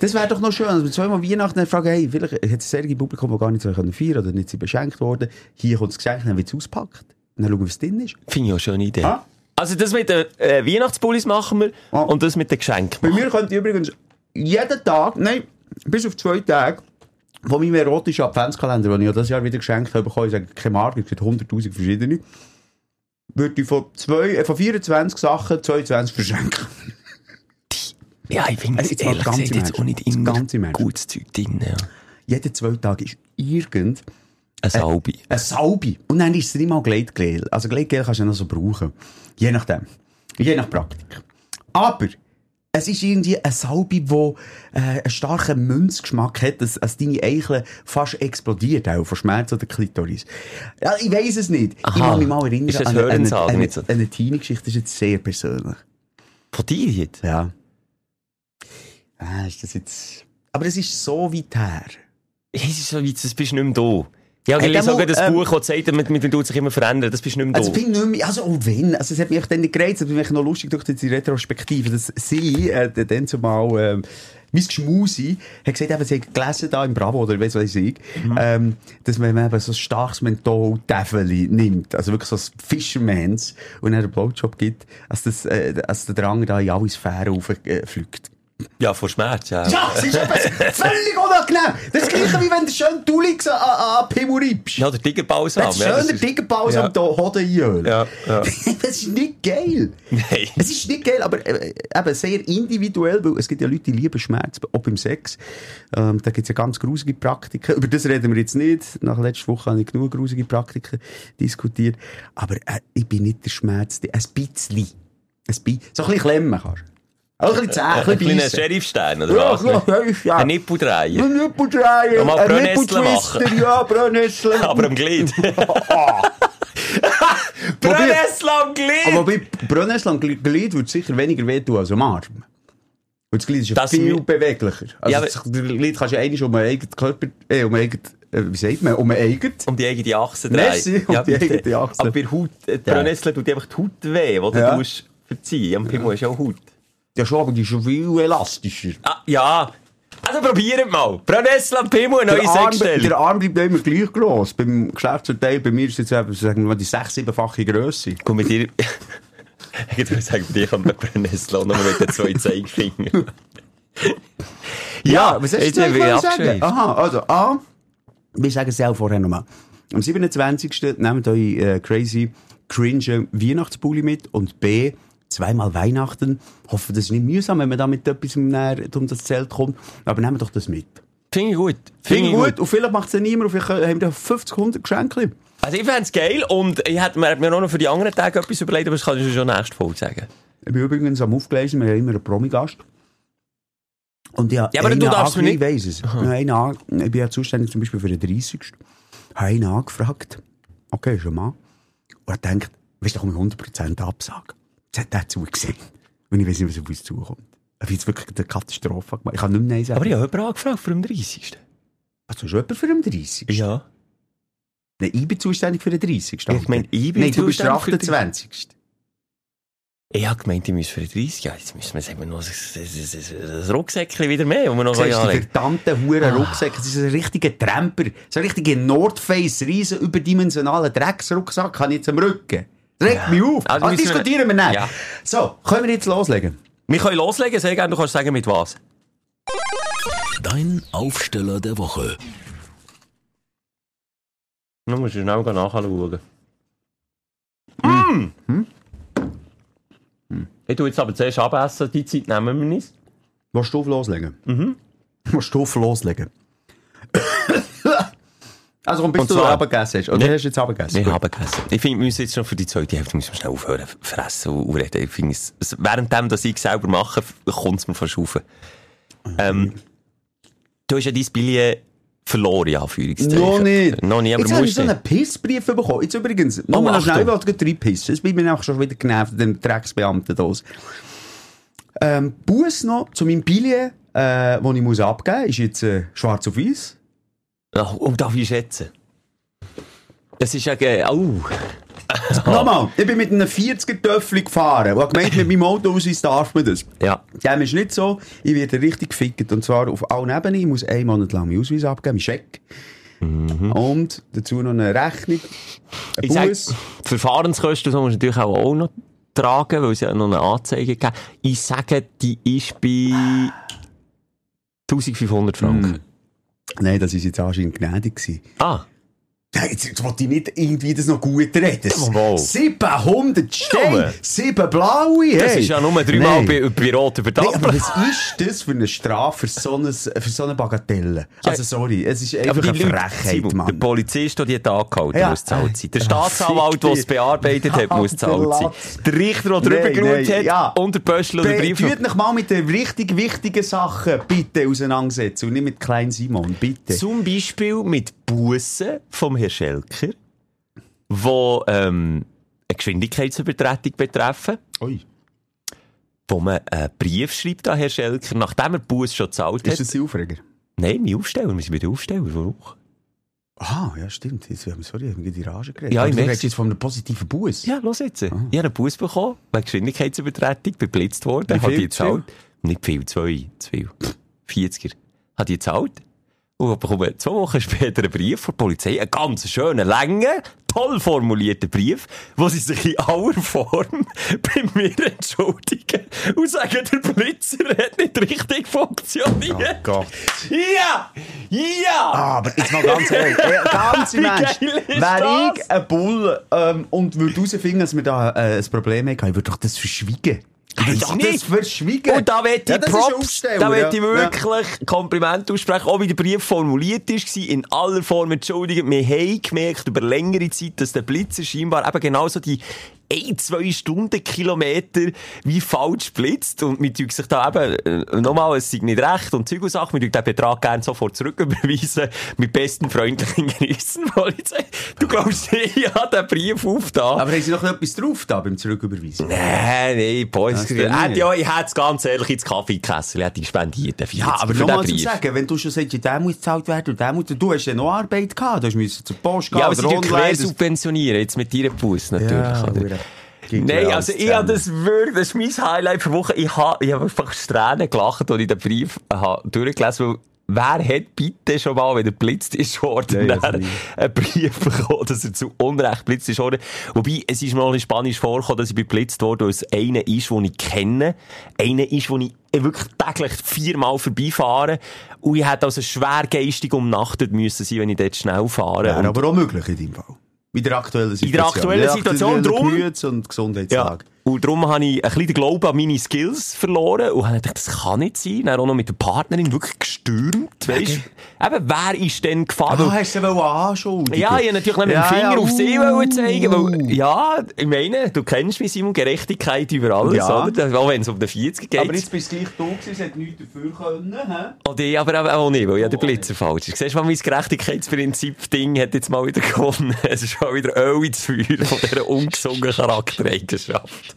Das wäre doch noch schön, dass wir zweimal Weihnachten fragen, hey, vielleicht hat es ein Publikum, das gar nicht so können feiern oder nicht beschenkt worden. Hier kommt das Geschenk, dann wird es auspackt. Dann schauen wir, was drin ist. Finde ich auch eine schöne Idee. Ah. Also das mit den äh, Weihnachtspullis machen wir Ah. und das mit den Geschenken Bei mir könnt ihr übrigens jeden Tag, nein, bis auf zwei Tage, von meinem erotischen Adventskalender, den ich ja dieses Jahr wieder geschenkt habe, ich sage, keine Marke, es gibt 100'000 verschiedene, würde ich von, zwei, äh, von 24 Sachen 22 verschenken. Ja, ich finde es ehrlich ganz gesagt jetzt auch nicht immer gutes Zeug drin. Ja. Jeden zwei Tage ist irgend Ein Salbi. Ein Salbi. Und dann ist es mal Gleitgel. Also Gleitgel kannst du ja noch so brauchen. Je nachdem. Je nach Praktik. Aber es ist irgendwie ein Salbi, der äh, einen starken Münzgeschmack hat, dass, dass deine Eichel fast explodiert, auch von Schmerz oder Klitoris. Ja, ich weiss es nicht. Ich Aha. kann mich mal erinnern Ist das an eine, jetzt? eine, eine Teenie-Geschichte, das ist jetzt sehr persönlich. Von dir jetzt? Ja. Ah, ist das jetzt... Aber es ist so weit her. Es ist so weit, das bist du nicht mehr da. Ja, ich lese dann sogar mal, das ähm, Buch, das sagt, man, man tut sich immer verändern. Das bist nicht mehr Also, ich nicht mehr, also, oh, wenn, also, es hat mich dann nicht gereizt, aber mich noch lustig durch die Retrospektive, dass sie, äh, dann zumal, ähm, mein Geschmusi hat gesagt, eben, sie hat gelesen da im Bravo, oder weiss was ich, ähm, dass man eben so ein starkes Menthol-Täfeli nimmt, also wirklich so ein Fishermans, und dann einen Blowjob gibt, als das, äh, als der Drang da in alle Sphären rauffliegt. Ja, vor Schmerz, ja. Ja, es ist etwas völlig unangenehm. Das ist gleich wie wenn du schön Tulix an, an, an Pimmel reibst. Ja, der Tigerbalsam. Jetzt ja, das schöner ist- Tigerpause Ja. Hoden einölen. Ja, ja. das ist nicht geil. Nein. Es ist nicht geil, aber äh, eben sehr individuell, weil es gibt ja Leute, die lieben Schmerz, auch beim Sex. Ähm, da gibt es ja ganz grusige Praktiken. Über das reden wir jetzt nicht. Nach letzter Woche habe ich genug grusige Praktiken diskutiert. Aber äh, ich bin nicht der Schmerz, ein bisschen. Ein bisschen. So ein bisschen klemmen kannst du. Auch ein bisschen zäh, ein Ein bisschen kleiner beißen. Sheriffstein, oder Ja, was? ja, ja, ja. Ein Nippel drehen. Ein Nochmal ein Brennnesseln Nippeltwister, ja, Brennnesseln. Aber am Glied. Brennnessel am Glied! Aber bei Brennnesseln am Glied würde sicher weniger wehtun als am Arm. Und das Glied ist ja Das viel beweglicher. Also Ja, das Glied kannst du ja eigentlich um einen eigenen Körper, äh, um einen eigenen, äh, wie sagt man, um einen eigenen. um die eigene Achse drehen. Merci, um die bitte. eigene Achse. Aber bei Haut, äh, die Ja. Tut einfach die Haut weh, die du Ja. musst verziehen. Am Pimmel ist ja auch Haut. Ja aber die ist schon viel elastischer. Ah, ja. Also probiert mal. Am Pimmel, eine neue Der Sechstelle. der Arm bleibt immer gleich gross. Beim Geschlechtsverteil, bei mir ist es jetzt sagen wir die sechs-, siebenfache Grösse. Komm mit dir. Ich würde sagen, bei dir eine Brennnessel auch noch mit den zwei Zeigefingern. Ja, was hast du jetzt sagen? abgeschweift. Aha, also A, wir sagen es ja auch vorher nochmal. Am 27. nehmt euch äh, crazy, cringe Weihnachtspulli mit und B, zweimal Weihnachten. Hoffe, das ist nicht mühsam, wenn man da mit etwas näher um das Zelt kommt. Aber nehmt doch das mit. Finde ich gut. Finde ich gut. Und vielleicht macht es ja niemand vielleicht haben wir 50, 100 Geschenke. Also ich fände es geil und ich hätte mir, mir auch noch für die anderen Tage etwas überlegt, aber das kann ich schon nächste Folge sagen. Ich bin übrigens am Aufgelesen, wir haben immer einen Promi-Gast. Und ja, Ja, aber du darfst mir Ich nicht- weiss es. An- ich bin ja zuständig zum Beispiel für den 30. Habe einen angefragt. Okay, ein Mann. Und er denkt, weißt du, da komme ich 100% Absage. Jetzt hat er zugesehen. Und ich weiß nicht, was auf uns zukommt. Ich habe jetzt wirklich eine Katastrophe gemacht. Ich kann nicht mehr Nein sagen. Aber ich habe jemanden angefragt für den 30. Also schon jemand für den 30. Ja. Nein, ich bin zuständig für den 30. Ich meine, ich bin Nein, du bist der zuständig für den 28. Ich habe gemeint, ich muss für den 30. Ja, jetzt müssen wir sagen, noch ein Rucksäckchen wieder mehr, wo wir noch Siehst du, die anlegen verdammten Huren Rucksäcke. Das ist ein richtiger Tramper. So ein richtiger Nordface, riesen überdimensionaler Drecksrucksack habe ich jetzt am Rücken. Regt mich auf. Also Also, müssen wir- diskutieren wir nicht. Ja. So, können wir jetzt loslegen? Wir können loslegen, sehr gerne. Du kannst sagen, mit was. Dein Aufsteller der Woche. Du musst schnell nachschauen. Mm. Hm? Ich tue jetzt aber zuerst abessen, die Zeit nehmen wir uns. Willst du auf loslegen? Mhm. Willst du auf loslegen? Also, komm, bis Und du zwar- abgegessen hast. Oder Nee. hast du jetzt abgegessen? Wir haben gegessen. Ich finde, wir müssen jetzt schon für die zweite Hälfte müssen wir schnell aufhören, fressen und reden. Ich finde, währenddem, dass ich es selber mache, kommt es mir fast rauf. Ähm, du hast ja dein Billett verloren, ja, Anführungszeichen. Noch nicht. Noch nicht, aber Jetzt du habe ich musst so einen Pissbrief bekommen. Jetzt übrigens, Oh, noch Achtung. schnell, ich wollte drei pissen. Jetzt bin ich auch schon wieder genervt, dem Drecksbeamten da. Ähm, Bus noch zu meinem Billet, äh, den ich muss abgeben muss, ist jetzt äh, schwarz auf weiß. Ach, oh, darf ich schätzen? Das ist ja, oh. Nochmal, ich bin mit einem 40er Töffel gefahren und habe gemeint, mit meinem Autoausweis darf man das. Ja. Dem ist nicht so, ich werde richtig gefickt. Und zwar auf allen Ebenen. Ich muss einen Monat lang meinen Ausweis abgeben, meinen Scheck. Und dazu noch eine Rechnung, ein Bus. Verfahrenskosten so musst du natürlich auch, auch noch tragen, weil es ja noch eine Anzeige gibt. Ich sage, die ist bei 1500 Franken. Nein, das war jetzt anscheinend gnädig. gewesen. Ah. Jetzt, jetzt wollte ich nicht irgendwie das noch gut reden. Jawohl. 700 Steine, Junge. 7 blaue. Das hey. ist ja nur dreimal bei, bei Rot über Nein, aber was ist das für eine Strafe für so eine, für so eine Bagatelle? Also sorry, es ist einfach eine die Leute, Frechheit, Simon, der Mann. Polizist, der die angehalten, Ja. muss zahlt sein. Der Staatsanwalt, der es bearbeitet hat, muss zahlt sein. Der Richter, der drüber geschaut hat, ja. und der Pöschel oder Brief. Tut euch mal mit den richtig wichtigen Sachen bitte auseinandersetzen und nicht mit Klein Simon, bitte. Zum Beispiel mit Bussen vom Herrn Schelker, wo ähm, eine Geschwindigkeitsübertretung betreffen, Ui. wo man einen Brief schreibt an Herrn Schelker, nachdem er Busse schon gezahlt Ist hat. das die Aufreger? Nein, mein Aufsteller, wir sind bei den Aufsteller, warum? Ah, ja, stimmt. Jetzt, sorry, haben wir die Rage geredet. Ja, ich redest jetzt von einem positiven Bus. Ja, los jetzt. Ich habe einen Bus bekommen, wegen Geschwindigkeitsübertretung, beblitzt worden, Wie habe viel die gezahlt. Nicht viel, zwei, zwei, 40er. Habe die gezahlt. Und bekomme zwei Wochen später einen Brief von der Polizei, einen ganz schönen, langen, toll formulierten Brief, wo sie sich in aller Form bei mir entschuldigen und sagen, der Blitzer hat nicht richtig funktioniert. Oh Gott. Ja! Ja! Ah, aber jetzt mal ganz ehrlich, ganz im Ernst. Wäre ich ein Bull ähm, und würde herausfinden, dass wir da äh, ein Problem haben, ich würde doch das verschwiegen. Weiss doch nicht. das verschwiegen. Und da will ich Ja, das Props, da ja. ich wirklich Kompliment aussprechen, auch wie der Brief formuliert ist, in aller Form entschuldigen. Wir haben gemerkt über längere Zeit, dass der Blitzer scheinbar eben genauso die ein, zwei Stundenkilometer wie falsch blitzt und mir tut sich da eben, äh, nochmal, es sei nicht recht und Zeug und Sachen, mir tut den Betrag gerne sofort zurücküberweisen, mit besten freundlichen Grüßen, Polizei. Du glaubst nicht, ich habe den Brief aufgetan. Aber haben Sie noch etwas drauf da beim Zurücküberweisen? Nein, nein, Boys. Hätte ja, ich hätte es ganz ehrlich ins Kaffeekessel, hätte ich spendiert. den 40 Ja, aber nochmal zu sagen, wenn du schon sagst, ja, der muss gezahlt werden und der muss, du hast ja noch Arbeit gehabt, du musst zur Post gehen Ja, aber sie tun quer subventionieren, jetzt mit ihrem Bus natürlich. Ja, Nein, ja also ich habe das wirklich, das ist mein Highlight für Woche. Ich habe, ich habe einfach Tränen gelacht, als ich den Brief habe durchgelesen habe. Wer hat bitte schon mal, wenn er blitzt ist worden, Ja, ja, dann nie. einen Brief bekommen, dass er zu Unrecht blitzt ist worden? Wobei, es ist mir noch in Spanisch vorgekommen, dass ich beblitzt wurde, weil es einer ist, den ich kenne. Einer ist, den ich wirklich täglich viermal vorbeifahre. Und ich hätte also schwer geistig umnachtet müssen sein, wenn ich dort schnell fahre. Und- aber auch möglich in deinem Fall. In der aktuellen Situation. der aktuellen Situation, drum- Gemüts- und Gesundheitslage. Und darum habe ich ein bisschen den Glauben an meine Skills verloren und habe gedacht, das kann nicht sein. Dann auch noch mit der Partnerin wirklich gestürmt, weisst Eben, wer ist denn gefahren? Ah, hast du sie anschuldigen? ja, ich natürlich nicht mit dem Finger ja, auf sie uh. zeigen, weil, ja, ich meine, du kennst mich, Simon, Gerechtigkeit über alles, Ja. oder? Auch wenn es um den 40 geht. Aber jetzt bist du gleich da gewesen, es hat nichts dafür können, hä? Oder ich aber auch nicht, weil ja der Blitzer falsch ist. Siehst du mein Gerechtigkeitsprinzip-Ding hat jetzt mal wieder gewonnen. Es ist mal wieder Öl ins Feuer von dieser ungesungenen Charaktereigenschaft.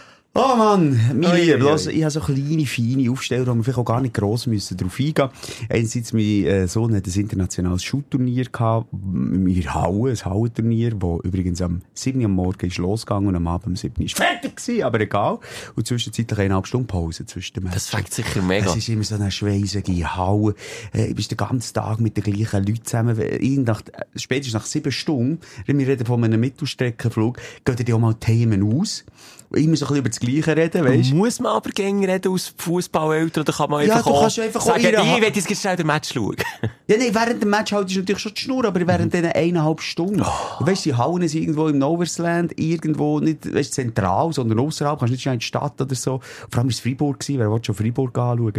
Oh Mann, mein los, ui. ich habe so kleine, feine Aufsteller, wo wir vielleicht auch gar nicht gross müssen drauf eingehen Einerseits, mein äh, Sohn hat ein internationales Schuhturnier gehabt, der Halle, ein Hallenturnier, wo übrigens am 7. Uhr am Morgen ist losgegangen und am Abend um 7. Uhr ist fertig gewesen, aber egal. Und zwischenzeitlich eineinhalb Stunden Pause zwischen den Das fängt sicher mega. Es ist immer so eine schweisige Halle. Äh, du bist den ganzen Tag mit den gleichen Leuten zusammen. Nach, spätestens nach sieben Stunden, wenn wir reden von einem Mittelstreckenflug, geht dir auch mal Themen aus. Immer so ein bisschen über das Gleiche reden, weißt Muss man aber gängig reden aus Fußballeltern oder kann man Ja, einfach du auch kannst einfach auch sagen, Ha- ich will jetzt schnell den Match schauen. Ja, nein, während dem Match halt ist natürlich schon die Schnur, aber während diesen eineinhalb Stunden. Oh. Weißt du, die Hallen sind irgendwo im Noversland, irgendwo nicht, weißt, zentral, sondern außerhalb, kannst nicht schnell in die Stadt oder so. Vor allem war es Freiburg gewesen, wer wollte schon Freiburg anschauen?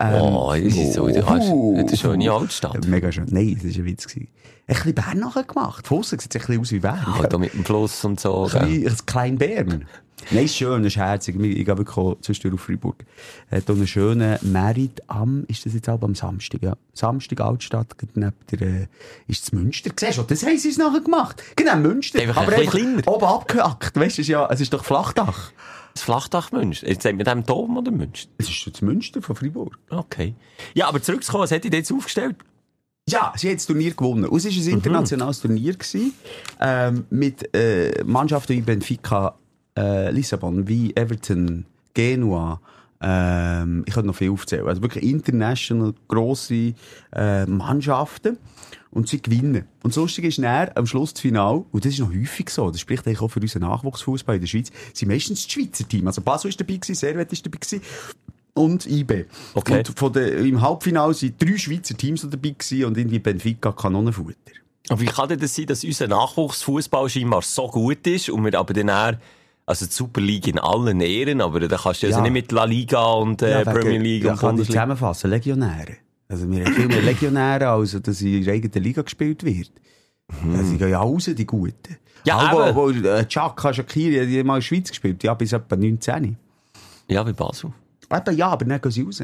Ähm, Oh, das ist so, du hast uh, eine schöne Altstadt. Mega schön. Nein, das war ein Witz. Gewesen. Ein bisschen Bern nachher gemacht. Von aussen sieht es ein bisschen aus wie Bern. Halt da mit dem Fluss und so. Ein bisschen- ein klein Bern. Nein, ist schön, ist herzig. Ich gehe wirklich auch zwischendurch auf Freiburg. Hat auch einen schönen Merit am, ist das jetzt auch am Samstag, ja. Samstag, Altstadt, neben der, äh, ist das Münster. Siehst du, das haben sie es nachher gemacht. Genau, Münster. Einfach ein aber bisschen kleiner. oben abgehackt. Weißt du, es ist ja, es ist doch Flachdach. Das Flachdach Münster. Jetzt sagt man dem Dom oder Münster? Es ist das Münster von Freiburg. Okay. Ja, aber zurückzukommen, was hätte ich jetzt aufgestellt? Ja, sie hat das Turnier gewonnen. Und es war ein internationales Turnier gewesen, ähm, mit äh, Mannschaften wie Benfica, äh, Lissabon, wie Everton, Genua. Ähm, ich könnte noch viel aufzählen. Also wirklich international grosse äh, Mannschaften. Und sie gewinnen. Und das Lustige ist näher am Schluss das Finale, und das ist noch häufig so, das spricht eigentlich auch für unseren Nachwuchsfußball in der Schweiz, sind meistens das Schweizer Team. Also Basel ist dabei gewesen, Servet ist dabei gewesen und IB. Okay. Und von der, im Halbfinale sind drei Schweizer Teams dabei gewesen und irgendwie Benfica Kanonenfutter. Und wie kann denn das sein, dass unser Nachwuchsfußball scheinbar so gut ist und wir aber dann eher, also die Super League in allen Ehren, aber da kannst du also Ja. nicht mit La Liga und äh, wegen- Premier League ja, und kann ich Bundesliga. zusammenfassen, Legionäre. Also wir haben viel mehr Legionäre, als dass in der eigenen Liga gespielt wird. Ja, sie gehen ja raus, die Guten. Ja, aber, eben. aber äh, Chaka, Shakiri, die haben mal in der Schweiz gespielt, ja, bis etwa 19. Ja, wie Basel. Eben, ja, aber dann gehen sie raus.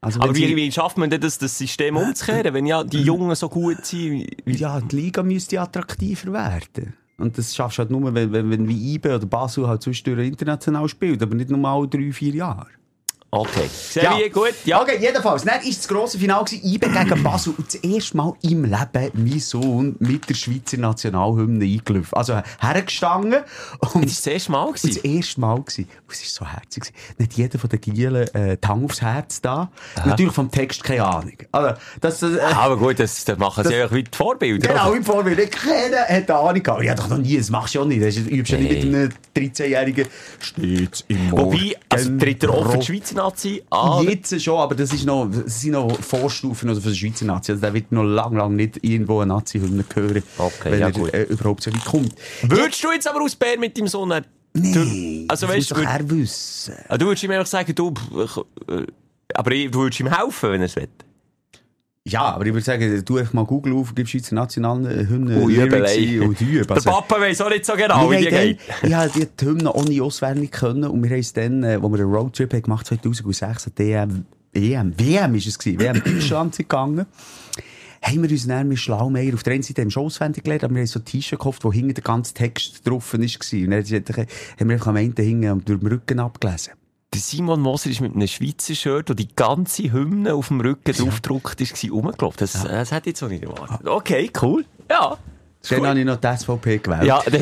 Also, Aber wie, sie- wie schafft man denn das, das System umzukehren, wenn ja die Jungen so gut sind? Wie, Ja, die Liga müsste attraktiver werden. Und das schaffst du halt nur, wenn, wenn, wenn wie IBE oder Basel halt zwischendurch international spielt, aber nicht nur alle drei, vier Jahre. Okay. Sehr gut, ja. Okay, jedenfalls. Dann war das grosse Finale gewesen, IBE gegen Basel. Und das erste Mal im Leben mein Sohn mit der Schweizer Nationalhymne eingelaufen. Also hergestanden. Und Das war das erste Mal. und das Gewesen. erste Mal gewesen. Und es war so herzig. gewesen. Nicht jeder von den Gielen äh, die Hand aufs Herz da. Natürlich vom Text keine Ahnung. Also, das, äh, Aber gut, das, das machen sie ja wie die Vorbilder. Genau, oder? im Vorbild. Ich kenne, hat Ahnung gehabt. Ja, doch noch nie, das machst du ja nicht. Das übst ja nicht mit einem 13-Jährigen. Steht's im Wobei, also tritt er auch für die. Schweizer Nazi an. Jetzt schon, aber das, ist noch, das sind noch Vorstufen also für die Schweizer Nazi. Also der wird noch lang, lang nicht irgendwo eine Nazi-Hymne hören, Okay, wenn ja, er gut. äh, überhaupt so weit kommt. Würdest du jetzt aber aus Bern mit deinem Sohn... Nee, Also das weißt muss du, doch er wissen. Ah, Du würdest ihm einfach sagen, du... äh, Aber du würdest ihm helfen, wenn er es will. Ja, aber ich würde sagen, du einfach mal Google auf, gib Schweizer Nationalhymne, Und Lyrics Übelei. ein und üben. Der Papa weiss auch nicht so genau, wie die geht. ich habe die Hymne nie auswendig können und wir haben es dann, äh, wo wir einen Roadtrip haben gemacht 2006, an DM, EM, WM ist es gewesen, WM Deutschland gegangen, haben wir uns dann mit Schlaumeier auf der einen Seite schon auswendig gelernt, aber wir haben so T-Shirt gekauft, wo hinten der ganze Text drauf war. Und dann haben wir einfach am Ende hinten und durch den Rücken abgelesen. Simon Moser ist mit einem Schweizer Shirt, wo die ganze Hymne auf dem Rücken draufgedruckt ist, rumgelaufen. Das, das hätte ich jetzt auch nicht erwartet. Okay, cool. Ja. Dann habe ich noch die SVP gewählt. Ja, das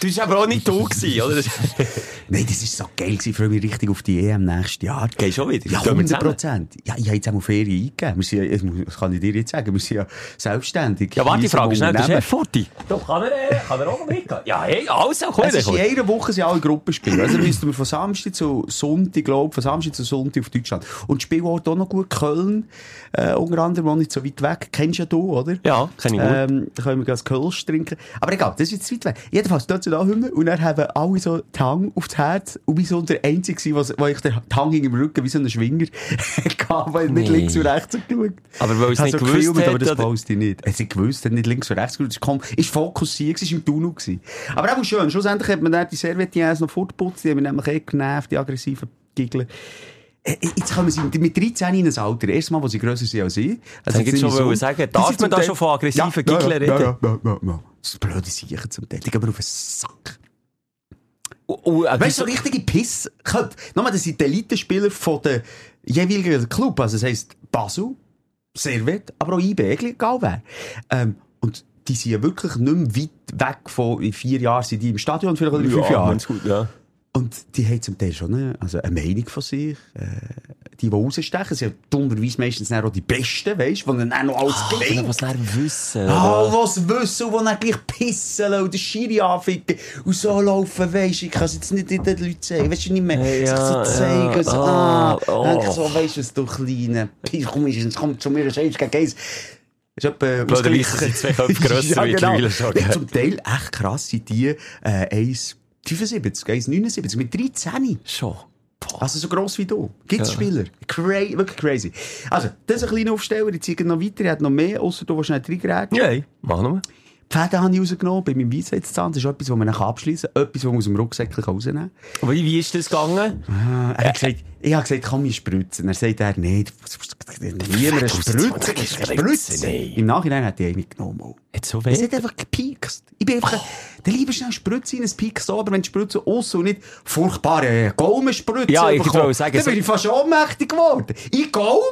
du warst aber auch nicht du gewesen, oder? Nein, das ist so geil. Ich freue mich richtig auf die EM nächstes Jahr. Gehst schon wieder? Ja, Gehen wir 100 zusammen? Prozent. Ja, ich habe jetzt auch mal Ferien eingegeben. Wir sind, das kann ich dir jetzt sagen, wir sind ja selbstständig. Ja, warte, ich frage schnell den Unternehmen. Chef Forti. Doch, kann er, äh, kann er auch noch mitgehen? Ja, hey, also, komm, Es ist in einer Woche sind alle Gruppenspiele. Also müssten wir von Samstag zu Sonntag, glaube von Samstag zu Sonntag auf Deutschland. Und Spielort auch noch gut, Köln, äh, unter anderem, auch nicht so weit weg. Kennst ja du, oder? Ja, kenn ich gut. Ähm, da können wir das Trinken. Aber egal, das ist jetzt weit weg. Jedenfalls, dort sind Hymne und dann haben alle so die Hang auf das Herz und wie so der Einzige was- wo ich den Hang im Rücken wie so ein Schwinger gehabt, weil nicht Nee. links und rechts geschaut. Aber weil es Ich nicht so gewusst gefilmt, hat, aber das poste ich nicht. Es hat gewusst, hat nicht links und rechts geschaut. Es kom- ist fokussiert, es war im Tunnel. Gewesen. Aber auch schön. Schlussendlich hat man dann die Serviettien noch fortgeputzt, die haben mich nämlich eh genervt, die aggressiven Giggler. Äh, Jetzt kommen sie mit 13 in ein Alter. Erstmal, wo sie grösser sind als ich. Also Ich schon so- sagen, darf man da schon von aggressiven ja, ja, reden? Ja, ja, ja, ja. Das blöde Siechen zum Teil. Die gehen mir auf den Sack. Oh, äh, Weißt du, so richtige Piss. Nochmal, das sind die Elite-Spieler von der jeweiligen Club. Also, das heisst Basel, Servet, aber auch IB, egal wer. Ähm, und die sind ja wirklich nicht mehr weit weg von, in vier Jahren sind die im Stadion, vielleicht oder in fünf ja, Jahren. gut, ja. Und die haben zum Teil schon eine, also eine Meinung von sich. Äh, die, die rausstechen, sind ja dummerweise meistens auch die Besten, weißt du, die dann auch noch alles Ach, gelingt. was dann wissen. Ah, oder? was wissen, die dann gleich pissen und den Schiri anficken und so laufen, weisst du, ich kann es jetzt nicht den Leuten sagen, weisst du nicht mehr, Ja, sich so ja, zeigen, so, ah, ah, oh. denk so, weisst du, was du Kleine, komm, es kommt zu mir, ist gegen eins. Ist etwa, Blöderweise sind zwei Köpfe grösser Ja, gell? Zum Teil echt krass sind die, äh, 1,75, 1,79, mit 13. Schon. Also so gross wie du. Gibt's Ja. Spieler. Cra wirklich crazy. Also, das ist ein kleiner Aufsteller. Ich zeige noch weiter. Er hat noch mehr, außer du, was schnell reingerätst. Ja, mach nochmal. Fäden habe ich rausgenommen, bei meinem Weisheitszahn. Das ist etwas, das man abschließen kann. Etwas, das man aus dem Rucksäckchen rausnehmen kann. Wie, wie ist das gegangen? Ah, er hat gesagt, Ich habe gesagt, komm, ich spritzen. Er sagt er, nee, niemand eine Spritze. Spritze. Im Nachhinein hat die eine genommen. Jetzt so Es weh. hat einfach gepiekst. Ich bin einfach, der lieber schnell Spritze in ein Pieks so, aber wenn die Spritze aussen und nicht furchtbare Gaumenspritze Ja, ich wollte sagen, dann bin ich fast ohnmächtig geworden. Ich Gaumen!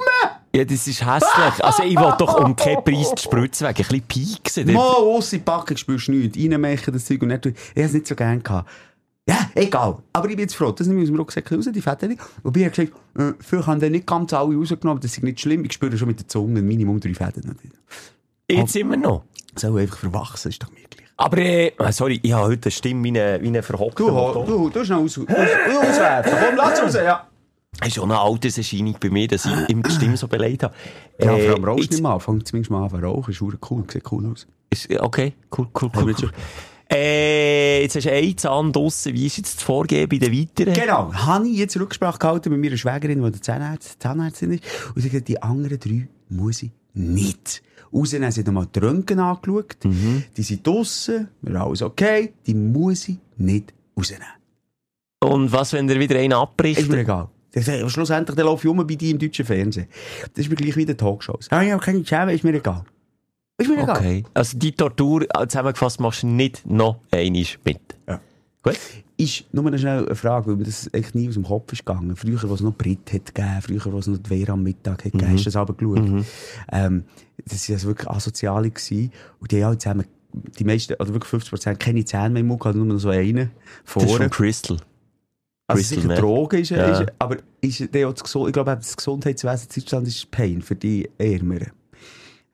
Ja, das ist hässlich. Also, ich will doch um keinen Preis die Spritze weg. Ein bisschen pieksen. Mal aus in die Packung spürst du nichts. Reinmachen, das Zeug und nicht. Ich habe es nicht so gerne gehabt. Ja, egal. Aber ich bin jetzt froh, das nehme ich aus dem Rucksack raus, die nicht. Und ich habe gesagt, äh, vielleicht haben nicht ganz alle rausgenommen, das ist nicht schlimm. Ich spüre schon mit der Zunge Minimum drei Fäden. Jetzt immer noch. Soll einfach verwachsen, ist doch mir gleich. Aber, äh, sorry, ich habe heute eine Stimme wie ein, wie ein verhockter Du, Motor. du, du schnell aus, aus, auswerfen. Komm, lass raus, ja. Das ist schon eine Alterserscheinung bei mir, dass ich immer die Stimme so beleidigt habe. Ja, vor allem Äh, rauchst nicht mal. Fang zumindest mal an zu rauchen. Ist cool, sieht cool aus. Ist, okay, cool, cool, cool. jetzt cool. Äh, jetzt hast du einen Zahn draussen. Wie ist jetzt das Vorgehen bei den weiteren? Genau, habe ich jetzt Rücksprache gehalten mit meiner Schwägerin, die der Zahnärzt, Zahnärztin ist. Und sie hat gesagt, die anderen drei muss ich nicht. Rausnehmen, sie hat nochmal die Röntgen angeschaut. Die sind draussen, wir alles okay. Die muss ich nicht rausnehmen. Und was, wenn der wieder einen abbricht? Ist mir egal. Sagt, Schlussendlich, der läuft um bei dir im deutschen Fernsehen. Das ist mir gleich wie der Talkshows. Ah, ja, keine Schäme, ist mir egal. Ist mir egal. Okay. Also, die Tortur, zusammengefasst, machst du nicht noch einmal mit. Ja. Gut. Ist nur eine Frage, weil mir das echt nie aus dem Kopf ist gegangen. Früher, wo es noch Brit hat gegeben, früher, wo es noch die Vera am Mittag hat gegeben, hast du das aber geschaut. Ähm, das waren also wirklich Asoziale gewesen. Und die haben alle zusammen, die meisten, oder wirklich 50 Prozent, keine Zähne mehr im Mund, nur noch so einen Das ist vorne. von Crystal. Also Crystal sicher Meth. Drogen ist, Ja. ist aber ist der auch das, ich glaube, das Gesundheitswesen in Deutschland ist Pain für die Ärmeren.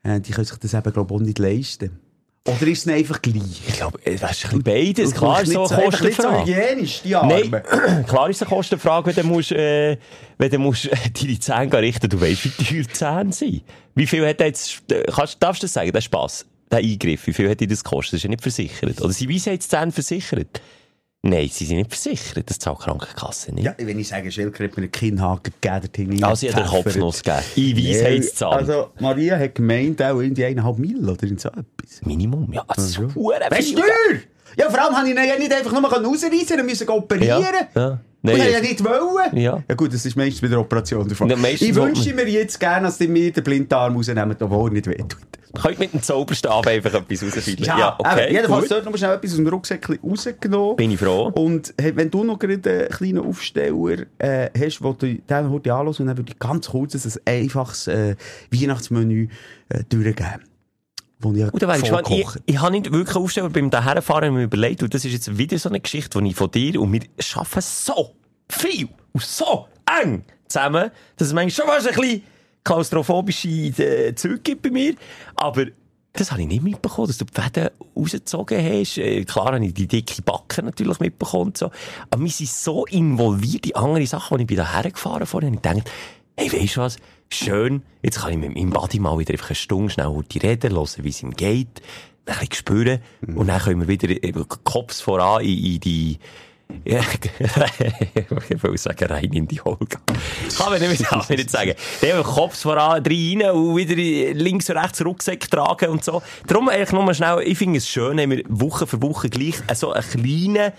Äh, die können sich das eben, glaube ich, auch nicht leisten. Oder ist es einfach gleich? Ich glaube, äh, das ist ein bisschen beides. Klar ist so so, eine nicht so Kostenfrage. hygienisch, die Armen. Nein, klar ist es eine Kostenfrage, wenn du musst, äh, wenn du musst, äh, deine Zähne richten, du weißt, wie teuer die Zähne sind. Wie viel hat jetzt, kannst, darfst du das sagen, der Spass, der Eingriff, wie viel hat dir das gekostet? Das ist ja nicht versichert. Oder sind sie jetzt die Zähne versichert? Nein, sie sind nicht versichert, das zahlt die Krankenkasse nicht. Ja, wenn ich sage, Schilker hat mir einen Kinnhaken gegeben, Ding Also, ich habe den Kopfnuss gegeben. In Weisheitszahlung. Also, Maria hat gemeint, auch irgendwie eineinhalb Mil oder in so etwas. Minimum, ja, das ist ist viel. teuer! Ja, vor allem habe ich ihn ja nicht einfach nur rausreißen, er müssen operieren. Ja, ja. Nein, und ja nicht wollen. Ja. ja gut, das ist meistens bei der Operation. Ja, meistens ich wünsche mir jetzt gerne, dass die mir den Blindarm rausnehmen, obwohl er nicht wehtut. Könnt mit dem Zauberstab einfach etwas rausfinden. Ja, eben, jedenfalls dort noch schnell etwas aus dem Rucksäckchen rausgenommen. Bin ich froh. Und hey, wenn du noch gerade einen kleinen Aufsteller äh, hast, wo du den heute anhörst, und dann würde ich ganz kurz ein einfaches äh, Weihnachtsmenü äh, durchgeben. Wo ich Gut, ich gespannt. Ich, ich habe nicht wirklich aufstellen, beim daherfahren mir überlegt, und das ist jetzt wieder so eine Geschichte, die ich von dir, und wir arbeiten so viel und so eng zusammen, dass es manchmal schon fast ein bisschen klaustrophobische äh, Züge gibt bei mir. Aber das habe ich nicht mitbekommen, dass du die Fäden rausgezogen hast. Äh, klar habe ich die dicke Backe natürlich mitbekommen. So. Aber wir sind so involviert in andere Sachen, als ich bin daher gefahren vorhin. Und ich dachte, hey, weisst du was? Schön, jetzt kann ich mit meinem Buddy mal wieder einfach eine Stunde schnell heute reden, hören, wie es ihm geht, ein bisschen spüren. Und dann können wir wieder äh, Kopf voran in, in die, ja, ich will sagen, rein in die Holga. Kann man nicht, kann man nicht sagen. Der will Kopf voran rein und wieder links und rechts Rucksack tragen und so. Darum eigentlich nur mal schnell, ich finde es schön, wenn wir Woche für Woche gleich so einen kleinen,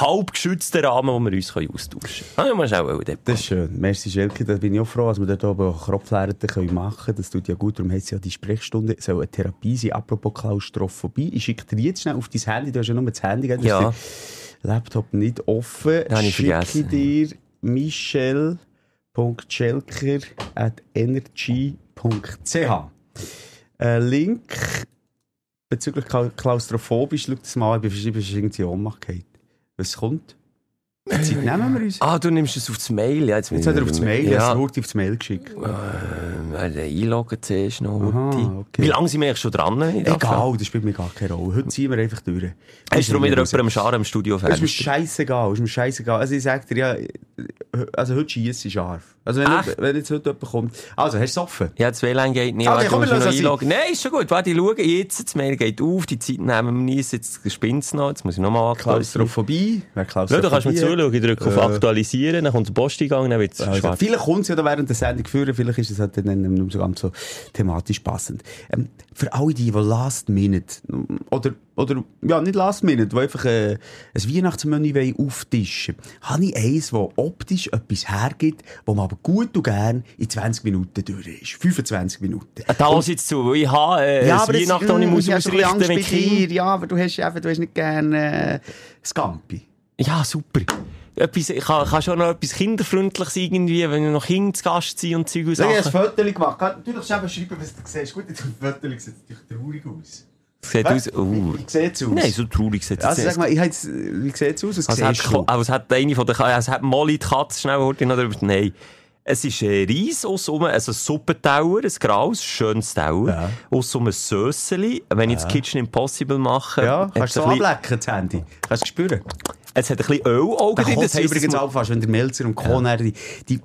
halb geschützten Rahmen, wo wir uns austauschen können. Mal schnell wollen, Das ist schön. Merci, Schelke. Da bin ich auch froh, dass wir dort oben auch Kropflärten machen können. Das tut ja gut. Darum heisst es ja, die Sprechstunde soll eine Therapie sein. Apropos Klaustrophobie. Ich schicke dir jetzt schnell auf dein Handy. Du hast ja nur das Handy. Du Ja. hast den Laptop nicht offen. Ja, habe ich schicke vergessen. dir michel.schelker at energy.ch Ein Link bezüglich Kla- Klaustrophobisch. Schau das mal an. Ich bin irgendwie Ohnmacht. Was kommt? Die Zeit nehmen wir uns. Ah, du nimmst es aufs Mail. Ja, jetzt Jetzt hat er aufs Mail, ja. Es wurde aufs Mail geschickt. äh, der einloggen zuerst noch. Aha, okay. Wie lange sind wir eigentlich schon dran? Egal, das spielt mir gar keine Rolle. Heute ziehen wir einfach durch. Hast du darum wieder jemanden am Scharen im Studio Es ist mir fertig? scheißegal, es ist mir scheißegal. Also ich sag dir, ja, also heute schießt scharf. Also wenn, Echt? wenn jetzt heute jemand kommt. Also, hast du es offen? Ja, das WLAN geht nicht. Okay, Warte, komm, du noch. Nein, ist schon gut. Warte, ich schaue jetzt. Das Mail geht auf. Die Zeit nehmen wir nicht. Jetzt spinnt es noch. Jetzt muss ich nochmal aktualisieren. Klaustrophobie. Wer Ja, Klaustrophobie du kannst mir zuschauen. Ich drücke auf Äh. Aktualisieren. Dann kommt der Posteingang. Dann wird es Also, schwarz. vielleicht kommt es ja da während der Sendung führen, vielleicht ist es halt dann nicht mehr so ganz so thematisch passend. Ähm, für alle die, die Last Minute, oder, oder, ja, nicht Last Minute, die einfach äh, ein Weihnachtsmenü wollen auftischen habe ich eins, das optisch etwas hergibt, wo man aber gut und gern in 20 Minuten durch ist. 25 Minuten. Da lass jetzt zu, weil ich habe äh, ja, das- Weihnachten, das ich muss ja, ein bisschen ausrichten mit dir. Ja, aber du hast, einfach, du hast nicht gerne äh, Scampi. Ja, super. Etwas, ich kann, kann schon noch etwas Kinderfreundliches irgendwie, wenn wir noch Kinder zu Gast sind und Zeug und Ich habe ein Sachen. Foto gemacht. Natürlich schreiben, was du siehst. Gut, jetzt auf dem Foto sieht es natürlich traurig aus. Sieht aus, uh. Wie sieht es aus? Nein, so traurig sieht es Also sag mal, ich jetzt, wie sieht es aus? Was Also hat, du? aber es hat eine von der, hat Molly die Katze schnell heute noch drüber, nein. Es ist ein Reis aus um, also ein Suppentauer, ein graues, schönes Tauer. Ja. Aus um ein Sösseli. Wenn ich das Kitchen Impossible mache, Ja, kannst du so bisschen- ablecken, das Handy. Kannst du spüren? es hat ein bisschen Ölaugen Da drin. Das übrigens auch fast, wenn der Melzer und Co. Ja. Die, die,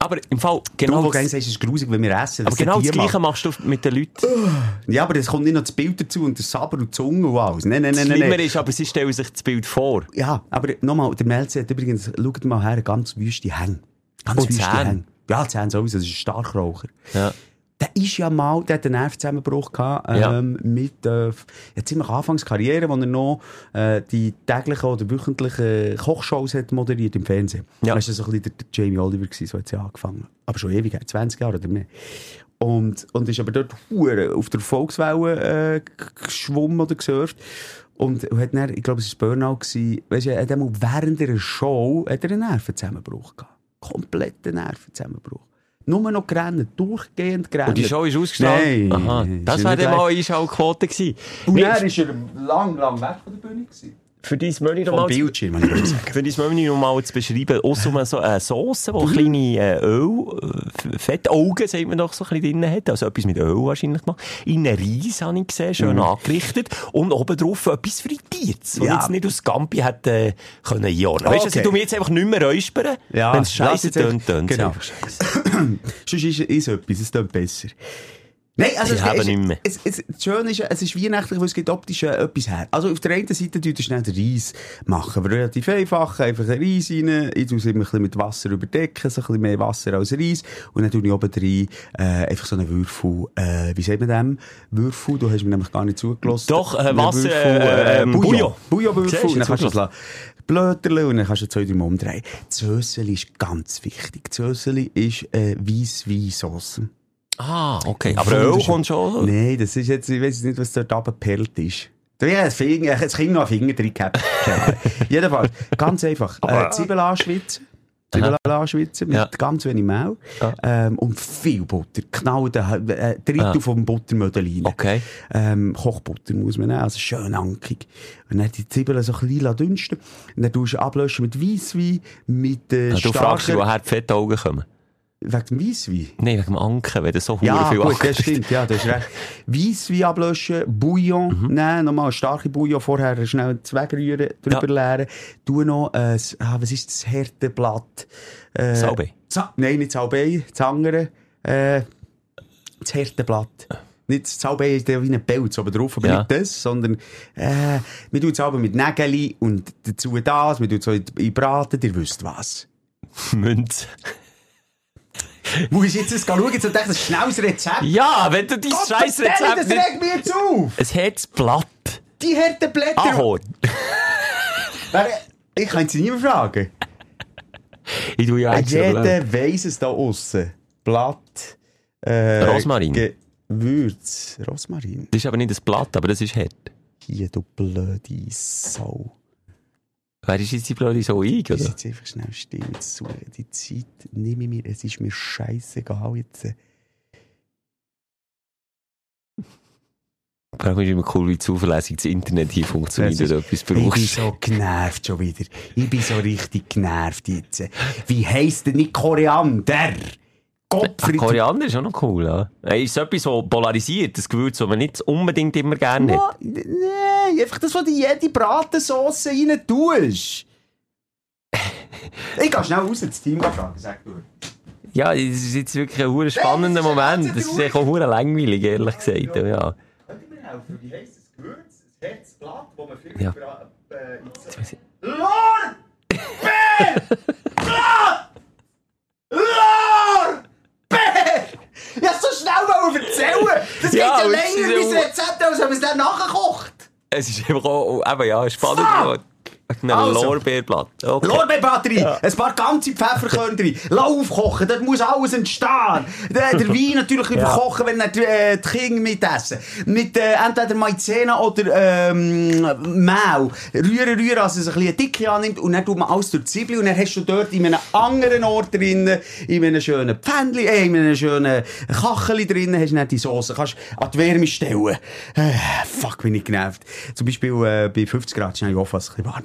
Aber im Fall, genau, du, wo du sagst, es ist grusig, wenn wir essen. aber genau das Gleiche machst du mit den Leuten. Ja, aber es kommt nicht noch das Bild dazu und der Saber und die Zunge und alles. Nein, nein, nein, nein. Schlimme nein. ist, aber sie stellen sich das Bild vor. Ja, aber nochmal, der Melzer hat übrigens, schaut mal her, ganz wüste Hänge. Ganz Und wüste Zähne. Hänge. Ja, Zähne sowieso, das ist ein Starkraucher. Ja. Der ist ja mal, der hat einen Nervenzusammenbruch gehabt, Ja. ähm, mit, äh, ja, ziemlich Anfangskarriere, wo er noch, äh, die täglichen oder wöchentlichen Kochshows hat moderiert im Fernsehen. Ja. Das war so ein bisschen der, Jamie Oliver gewesen, so hat sie angefangen. Aber schon ewig, 20 Jahre oder mehr. Und, und ist aber dort hure auf der Volkswelle, äh, geschwommen oder gesurft. Und hat dann, ich glaube, es war Burnout gewesen, weisst du, hat einmal während einer Show, hat er einen Nervenzusammenbruch gehabt. Kompletten Nervenzusammenbruch. Nur noch gerannt, durchgehend gerannt. Und die Show ist ausgestrahlt? Nein. Aha. Das wäre dann mal eine Einschaltquote gewesen. Und er er lang, lang weg von der Bühne gewesen. Für dein Menü Vom nochmal zu, Bildschirm, muss ich sagen. für dein Menü nochmal zu beschreiben, außer so eine Sauce, die kleine äh, Öl, äh, Fettaugen, sagt man doch, so ein bisschen drin hat. Also etwas mit Öl wahrscheinlich gemacht. In einen Reis habe ich gesehen, schön angerichtet. Und obendrauf etwas Frittiertes, was Ja. jetzt nicht aus Gampi hätte äh, können einordnen. Weißt du, ich tu mich jetzt einfach nicht mehr räuspern. Ja, Wenn es scheiße tönt, tönt genau. Sonst ist es etwas, es tut besser. Nein, also Ich es, habe es, nicht mehr. Es, es, das Schöne ist, es ist weihnachtlich, weil es gibt optisch äh, etwas her. Also auf der einen Seite tut er schnell den Reis machen, aber relativ einfach, einfach einen Reis rein, ich tue es immer ein bisschen mit Wasser überdecken, so ein bisschen mehr Wasser als Reis, und dann tue ich oben rein, äh, einfach so einen Würfel, äh, wie sagt man dem? Würfel, du hast mir nämlich gar nicht zugelassen. Doch, äh, Wasser, Würfel, äh, ähm, Bouillon. Bouillonwürfel, dann kannst du lassen. Blöterle und dann kannst du zwei, drei Mal umdrehen. Das Söseli ist ganz wichtig. Das Söseli ist äh, Weiss-Wein-Sauce. Ah, okay. Aber Öl kommt schon. Nein, das ist jetzt, ich weiß nicht, was dort abgepellt ist. Ein Finger, das Kind noch einen Finger drin gehabt. Jedenfalls, ganz einfach. Äh, Zwiebeln anschwitzen. Zwiebeln anschwitzen mit Ja. ganz wenig Mehl. Ja. Ähm, und viel Butter. Genau den äh, Drittel Ja. vom Buttermödel rein. Okay. Ähm, Kochbutter muss man nehmen, also schön ankig. Und dann die Zwiebeln so ein bisschen dünsten. Und dann tust du ablöschen mit Weisswein, mit äh, Ah, Du fragst dich, starker... woher die Fettaugen kommen. Wegen dem Weisswein? Nein, wegen dem Anken, wenn du so Ja, viel gut, Anken das stimmt, ja, das ist recht. Weisswein ablöschen, Bouillon Mhm. nehmen, nochmal starke Bouillon vorher schnell wegrühren, drüber leeren. Tu noch, äh, ah, was ist das Härteblatt? Äh, Salbei. Za Nein, nicht Salbei, das andere, äh, das Härteblatt. Nicht das Salbei ist ja wie ein Pelz oben drauf, aber Ja. nicht das, sondern, äh, wir tun es aber mit Nägeli und dazu das, wir tun es in Braten, ihr wisst was. Münze. Muss ich jetzt das schauen, jetzt und denke, das ist ein schnelles Rezept. Ja, wenn du dein scheiß Rezept Das regt mich jetzt auf! Ein Herzblatt. Die harten Blätter. Ahorn. Ich kann sie niemand fragen. Ich tue ja. Jeder weiss es da aussen. Blatt. Äh, Rosmarin. Gewürz. Rosmarin. Das ist aber nicht ein Blatt, aber das ist hart. Hier, du blöde Sau. Wer ist jetzt die blöde so ein, oder? jetzt einfach schnell still zu. Die Zeit nehme ich mir. Es ist mir scheißegal jetzt. Ich frage mich immer cool, wie zuverlässig das Internet hier funktioniert, wenn ist- du etwas Ich bin brauchst. so genervt schon wieder. Ich bin so richtig genervt jetzt. Wie heisst denn nicht Koriander? Ach, Gottfried. Koriander ist auch noch cool, ja. Ist so etwas so polarisiert, das Gewürz, das man nicht unbedingt immer gerne hat. Ja, Nein, einfach das, was du in jede Bratensauce rein tust. ich gehe schnell raus ins Team fragen, sag du. Ja, es ist jetzt wirklich ein hure spannender das Moment. Das ist echt auch hure langweilig, ehrlich gesagt. Ja. Ja. Könnt ihr mir helfen? Wie heisst das Gewürz? Das Herzblatt, das man viel Ja. äh, ins-. Lord! Blatt! Lord! Ich hab's so schnell erzählen! Das geht Ja, ja länger, mein ja- Rezept, als wenn man es dann nachkocht! Es ist einfach auch, eben, ja, spannend. Geworden. Ein Also. Lorbeerblatt. Okay. Lorbeerbatterie, ein paar ganze Pfefferkörner rein, lass aufkochen, das muss alles entstehen. Der, der Wein natürlich überkochen, wenn er die, äh, die Kinder mitessen. Mit äh, entweder Maizena oder ähm, Mehl. Rühren, rühren, dass es ein bisschen dicke annimmt und dann tut man alles durch die Zwiebel und dann hast du dort in einem anderen Ort drinnen, in einem schönen Pfändli, äh, in einem schönen Kacheli drinnen, hast du dann die Soße, kannst an die Wärme stellen. Äh, fuck, bin ich genervt. Zum Beispiel äh, bei 50 Grad schnell auf, was es ein bisschen warm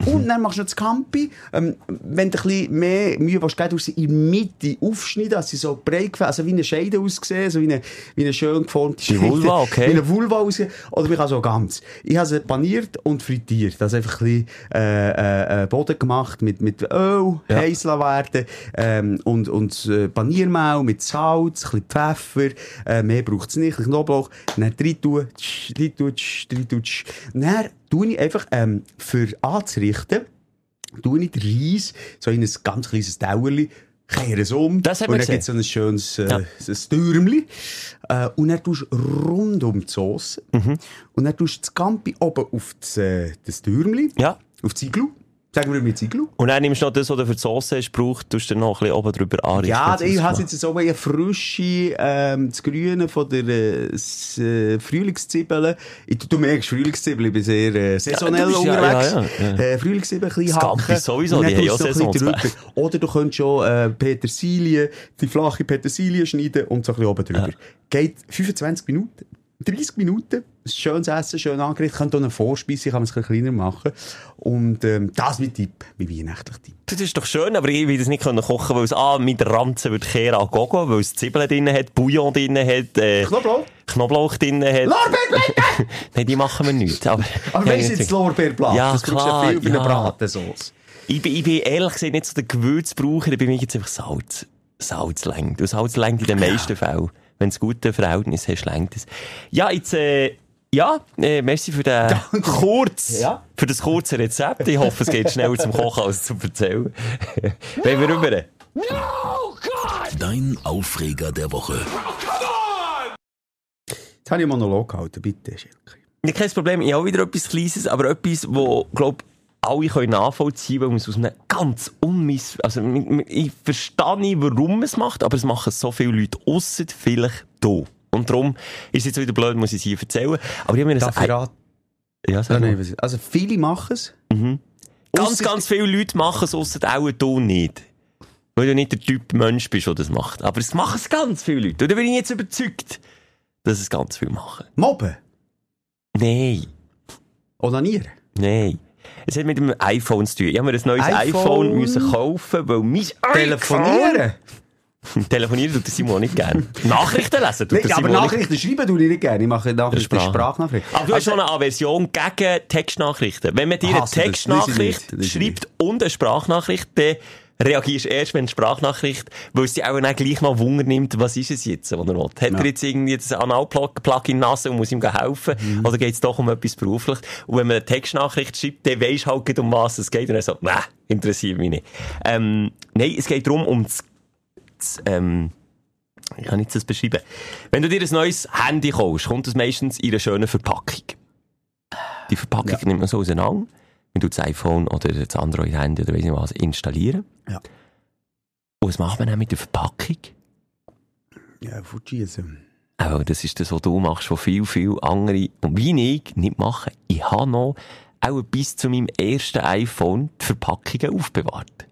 Und dann machst du noch das Campi. Ähm, wenn du ein bisschen mehr Mühe geben, tust du sie in der Mitte aufschneiden, dass sie so breit also wie eine Scheide aussehen, so wie eine, wie eine schön geformte Wie Vulva, okay. Wie eine Vulva aussehen. Oder ich kann so ganz. Ich habe sie paniert und frittiert. Also einfach ein bisschen, äh, äh, Boden gemacht mit, mit Öl, Ja. heiß werden, ähm, und, und äh, Paniermehl mit Salz, ein bisschen Pfeffer, äh, mehr braucht es nicht, ein Knoblauch, dann rein tun, rein tun, rein tun. Dann tue ich einfach, ähm, für anzurichten, tue ich den Reis so in ein ganz kleines Tauerli, kehre es um. Das haben und dann gibt es so ein schönes äh, Ja. ein Türmli. Äh, und dann tust du rund um die Sauce. Mhm. Und dann tust du das Campi oben auf das, äh, das Türmli. Ja. Auf die Iglu. Sagen wir mit Iglu. Und dann nimmst du noch das, was du für die Sauce hast, brauchst, tust du noch ein bisschen oben drüber anrichten. Ja, ich habe jetzt so eine frische, ähm, das Grüne von der äh, äh, Frühlingszwiebeln. Du merkst, Frühlingszwiebeln, ich bin sehr äh, saisonell Ja, ja, unterwegs. ja, ja, ja. Äh, Frühlingszwiebeln ein bisschen Das hacken. Gampi sowieso, die haben ja drüber. Oder du könntest schon äh, Petersilie, die flache Petersilie schneiden und so ein bisschen oben drüber. Geht 25 Minuten. 30 Minuten, schönes Essen, schön angerichtet, kann auch eine Vorspeise, kann man es ein kleiner machen. Und ähm, das mein Tipp, mein weihnachtlicher Tipp. Das ist doch schön, aber ich will das nicht können kochen, weil es A, mit der Ranze wird Kera à gogo, weil es Zwiebeln drin hat, Bouillon drin hat, äh, Knoblauch? Knoblauch drin hat. Lorbeerblätter! Nein, die machen wir nicht. Aber, Aber weißt du jetzt Lorbeerblatt? Ja, das du ja klar, viel eine ja. Bratensauce. Ich bin, ich bin ehrlich gesagt nicht so der Gewürzbraucher, ich bin mir jetzt einfach Salz. Salz längt. Und Salz längt in den meisten Fällen. Wenn du gute Verhältnis hast, längt es. Ja, jetzt, äh, ja, äh, merci für den kurz, Ja. für das kurze Rezept. Ich hoffe, es geht schneller zum Kochen als zum Erzählen. Wollen wir rüber? Dein Aufreger der Woche. Jetzt habe ich einen Monolog gehalten, bitte, Schelke. Ja, kein Problem. Ich habe auch wieder etwas Kleines, aber etwas, wo, glaub, alle können nachvollziehen, weil man es aus einem ganz unmiss... Also, ich verstehe nicht, warum man es macht, aber es machen so viele Leute, ausser vielleicht du. Und darum ist es jetzt wieder blöd, muss ich es hier erzählen. Aber ich habe mir das... raten? Ja, sag mal. nein, was- Also viele machen es. Ganz, Ausser- ganz viele Leute machen es, ausser auch du nicht. Weil du nicht der Typ Mensch bist, der das macht. Aber es machen es ganz viele Leute. Und da bin ich jetzt überzeugt, dass es ganz viele machen. Mobben. Nein. Onanieren. Nein. Es hat mit dem iPhone zu tun. Ich habe mir ein neues iPhone. iPhone, müssen kaufen, weil mein Telefonieren. Telefonieren tut der Simon nicht gerne. Nachrichten lesen tut Nein, der aber Simon nicht Nachrichten schreiben tue ich nicht gerne. Ich mache Nachrichten Sprache. Sprachnachrichten. Aber du hast schon eine Aversion gegen Textnachrichten. Wenn man dir eine das. Textnachricht nicht. Lese ich schreibt und eine Sprachnachricht, dann reagierst du erst, wenn die Sprachnachricht, weil es dich auch dann gleich noch Wunder nimmt, was ist es jetzt, was er will. Hat er jetzt irgendwie das Analplug in Nase und muss ihm helfen? Mhm. Oder geht es doch um etwas beruflich? Und wenn man eine Textnachricht schreibt, dann weisst du halt um was es geht. Und er so, nee, interessiert mich nicht. Ähm, nein, es geht darum, um das, ähm, ich kann nicht das beschreiben. Wenn du dir ein neues Handy kaufst, kommt es meistens in einer schönen Verpackung. Die Verpackung nimmt man so auseinander. Man tut das iPhone oder das Android-Handy oder weiss nicht was installieren. Ja. Und was macht man dann mit der Verpackung? Ja, fortschießen. Auch das ist das, was du machst, was viel, viel andere, und wie ich, nicht machen. Ich habe noch, auch bis zu meinem ersten iPhone, die Verpackungen aufbewahrt.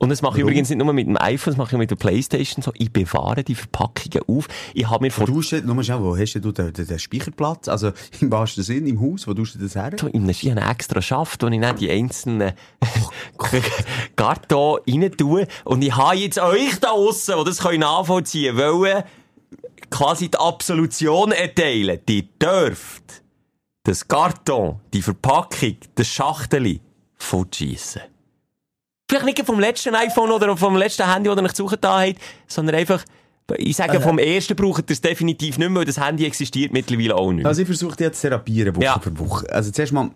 Und das mache ich Warum? übrigens nicht nur mit dem iPhone, das mache ich mit der Playstation so. Ich bewahre die Verpackungen auf. Ich habe mir vor du, nur schnell, wo hast du den, den, den Speicherplatz? Also, im wahrsten Sinn, im Haus, wo tust du das her? so in einem, ich habe einen extra Schaft, wo ich dann die einzelnen Karton rein tue. Und ich habe jetzt euch da aussen, die das können nachvollziehen wollen, quasi die Absolution erteilen. Die dürft das Karton, die Verpackung, das Schachteli fortschiessen. Vielleicht nicht vom letzten iPhone oder vom letzten Handy, das ihr euch gesucht habt, sondern einfach, ich sage, vom ersten braucht ihr es definitiv nicht mehr, weil das Handy existiert mittlerweile auch nicht mehr. Also, ich versuche jetzt zu therapieren, Woche Ja. für Woche. Also, zuerst mal,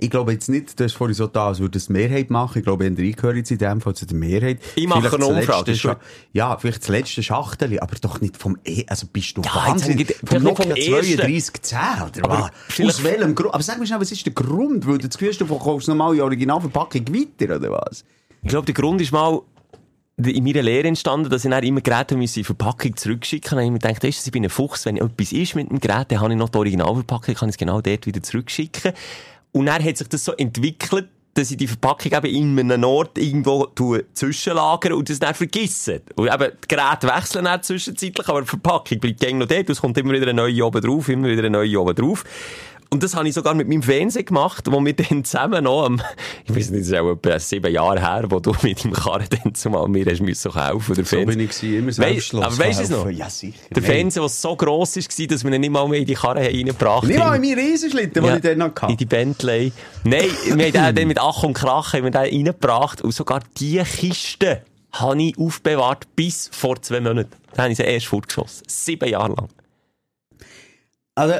Ich glaube jetzt nicht, du hast vorhin so da, als würde es die Mehrheit machen. Ich glaube, eher ich gehöre jetzt in dem Fall zu der Mehrheit. Ich mache Vielleicht eine das Umfrage, letzte Ja, vielleicht das letzte Schachtel, aber doch nicht vom E, also bist du Ja, Wahnsinn. jetzt Vom Nokia ersten. 3210, oder Aber was? Aus welchem Grund? Aber sag mir schnell, was ist der Grund? Weil du das Gefühl hast, du verkaufst normal die Originalverpackung weiter, oder was? Ich glaube, der Grund ist mal in meiner Lehre entstanden, dass ich dann immer Geräte in Verpackung zurückschicken musste. Ich mir gedacht, weisst du, ich bin ein Fuchs, wenn etwas ist mit dem Gerät, dann habe ich noch die Originalverpackung, kann ich es genau dort wieder zurückschicken. Und dann hat sich das so entwickelt, dass ich die Verpackung eben in einem Ort irgendwo zwischenlagere und das dann vergesse. Und eben, die Geräte wechseln dann zwischenzeitlich, aber die Verpackung bleibt gängig noch dort, es kommt immer wieder eine neue oben drauf, immer wieder eine neue oben drauf. Und das habe ich sogar mit meinem Fernseher gemacht, wo wir dann zusammen noch am, ich weiß nicht, das ist auch etwa sieben Jahre her, wo du mit deinem Karren dann zumal mir hast müssen kaufen, der So bin ich gewesen, immer Weißt- selbstlos. aber weisst du es noch? Ja, sicher. Der Nein. Fernseher, der so gross war, dass wir ihn nicht mal mehr in die Karre haben reingebracht Nicht mal haben. in meinen Riesenschlitten, den ich dann noch In hatte. die Bentley. Nein, wir haben den mit Ach und Krach haben wir den reingebracht und sogar die Kiste habe ich aufbewahrt bis vor zwei Monaten. Dann habe ich sie erst fortgeschossen. Sieben Jahre lang. Also,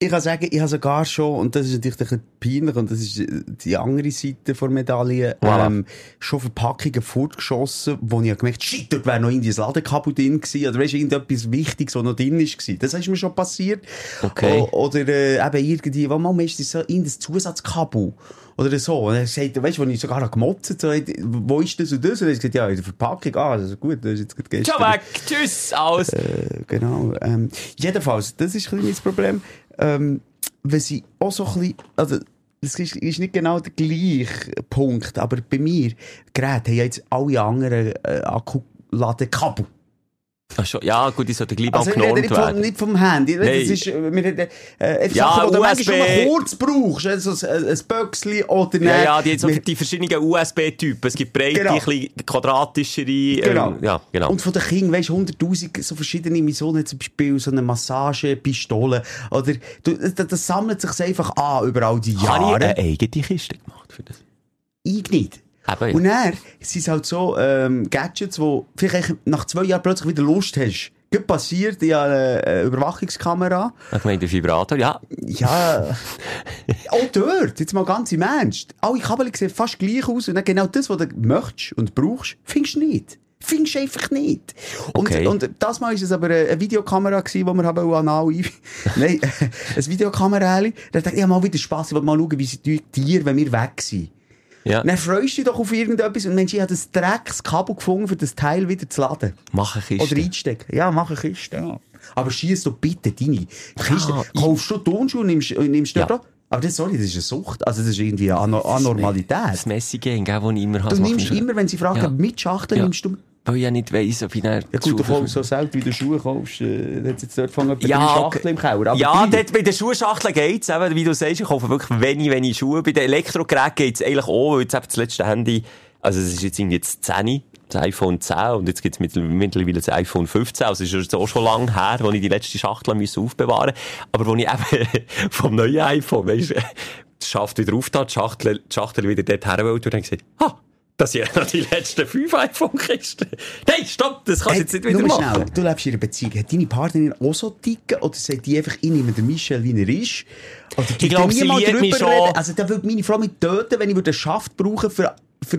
ich kann sagen, ich habe sogar schon, und das ist natürlich ein bisschen peinlich, und das ist äh, die andere Seite der Medaille, Voilà. ähm, schon Verpackungen fortgeschossen, wo ich habe gemerkt shit, dort wäre noch irgendwie ein Ladekabel drin gewesen, oder weißt du, irgendetwas Wichtiges, was noch drin ist gewesen. Das ist mir schon passiert. Okay. O oder äh, eben irgendwie, wo man meistens so irgendein Zusatzkabel. Oder so. Und er sagt, weißt du, wo ich sogar noch gemotzt so, wo ist das und das? Und er hat gesagt, ja, in der Verpackung, ah, das ist gut, das ist jetzt gerade gestern. Ciao weg! Tschüss! Alles! Äh, genau. Ähm, jedenfalls, das ist ein bisschen mein Problem. Ähm, wenn sie auch so ein bisschen, also, das ist, ist nicht genau der gleiche Punkt, aber bei mir, Geräte haben jetzt alle anderen äh, Akkuladekabel. Ach schon, ja, gut, ich sollte gleich Also, rede genormt nicht, werden. vom Handy. Das Nein. ist, äh, wir reden, äh, einfach Ja, Sachen, die du manchmal schon mal kurz brauchst. Also ein, ein Böckchen oder Ja, nicht. ja, die, so die verschiedenen USB-Typen. Es gibt breite, Genau. ein quadratischere. Ähm, Genau. Ja, genau. Und von den Kindern, weisst du, 100.000 so verschiedene Missionen, zum Beispiel so eine Massagepistole. Oder, du, das, das sammelt sich einfach an über all die Habe ich Jahre. eine eigene Kiste gemacht für das? Ich nicht. Eben, ja. Und dann sind es halt so ähm, Gadgets, wo vielleicht nach zwei Jahren plötzlich wieder Lust hast. Gut passiert, ich habe eine, eine Überwachungskamera. Ich meine, der Vibrator, ja. Ja, auch dort, jetzt mal ganz im Ernst. Alle Kabel sehen fast gleich aus und dann genau das, was du möchtest und brauchst, findest du nicht. Findest du einfach nicht. Und, Okay. und das Mal war es aber eine eine Videokamera, die wir haben anal ein... Nein, ein Videokamera. Da dachte ich, ich habe mal wieder Spass, ich will mal schauen, wie sie die Tiere, wenn wir weg sind. Ja. Dann freust du dich doch auf irgendetwas und Mensch, ich habe das Dreckskabel gefunden, für das Teil wieder zu laden. Mach eine Kiste. Oder einstecken. Ja, mach eine Kiste. Ja. Aber schieß doch bitte deine Kiste. Ja, Kaufst du Turnschuhe und nimmst, und nimmst Ja. dort Aber das, sorry, das ist eine Sucht. Also das ist irgendwie eine Ano Anormalität. Das Messing, gell, das ich immer habe. Du nimmst immer, wenn sie fragen, Ja. mit Schachteln Ja. nimmst du... Weil ich ja nicht weiss, ob ich dann... Ja gut, du kaufst so selten, wie du Schuhe kaufst. Äh, da hat's jetzt dort von etwa Ja. Schachteln im Keller. Aber ja, dort bei den Schuhschachteln geht's eben, wie du sagst, ich kaufe wirklich wenig, wenig Schuhe. Bei den Elektrogeräten geht's eigentlich auch, weil jetzt eben das letzte Handy, also es ist jetzt irgendwie das 10, das iPhone 10 und jetzt gibt's mittler- mittlerweile das iPhone 15, also es ist jetzt auch schon lange her, wo ich die letzte Schachtel müssen aufbewahren aber wo ich eben vom neuen iPhone, weisst die Schaft wieder aufgetan, die Schachtel, die Schachtel wieder dort her wollte und dann gesagt, ah, das sind ja noch die letzten fünf iPhone-Kisten. Nein, stopp, das kannst du jetzt nicht wieder machen. schnell, du lebst in einer Beziehung. Hat deine Partnerin auch so ticken? Oder sagt die einfach, ich nehme den Michel, wie er ist? Oder Ich glaub, die sie liebt mich drüber schon. reden? Also, da würde meine Frau mich töten, wenn ich einen Schaft brauchen für, für,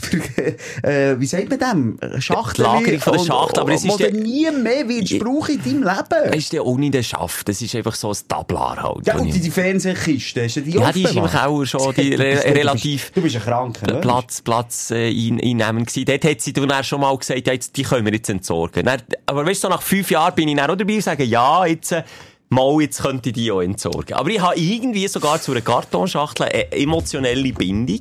für äh, wie sagt man dem? Schachtel. Die Lagerung von der Schachtel, aber es ist der nie mehr Ich- brauchen in deinem Leben. Es ist ja auch nicht ein Schaft, das ist einfach so ein Tablar halt. Ja, und die, die Fernsehkiste, hast du die Ja, die ist im? Keller schon, die relativ Du bist ein Kranker, ne? Platz, Platz äh, ein, einnehmend gewesen. Dort hat sie dann schon mal gesagt, ja, jetzt, die können wir jetzt entsorgen. Dann, aber weißt du, so nach fünf Jahren bin ich dann auch dabei und sage, ja, jetzt, äh, mal, jetzt könnte ich die auch entsorgen. Aber ich habe irgendwie sogar zu einer Kartonschachtel eine emotionelle Bindung,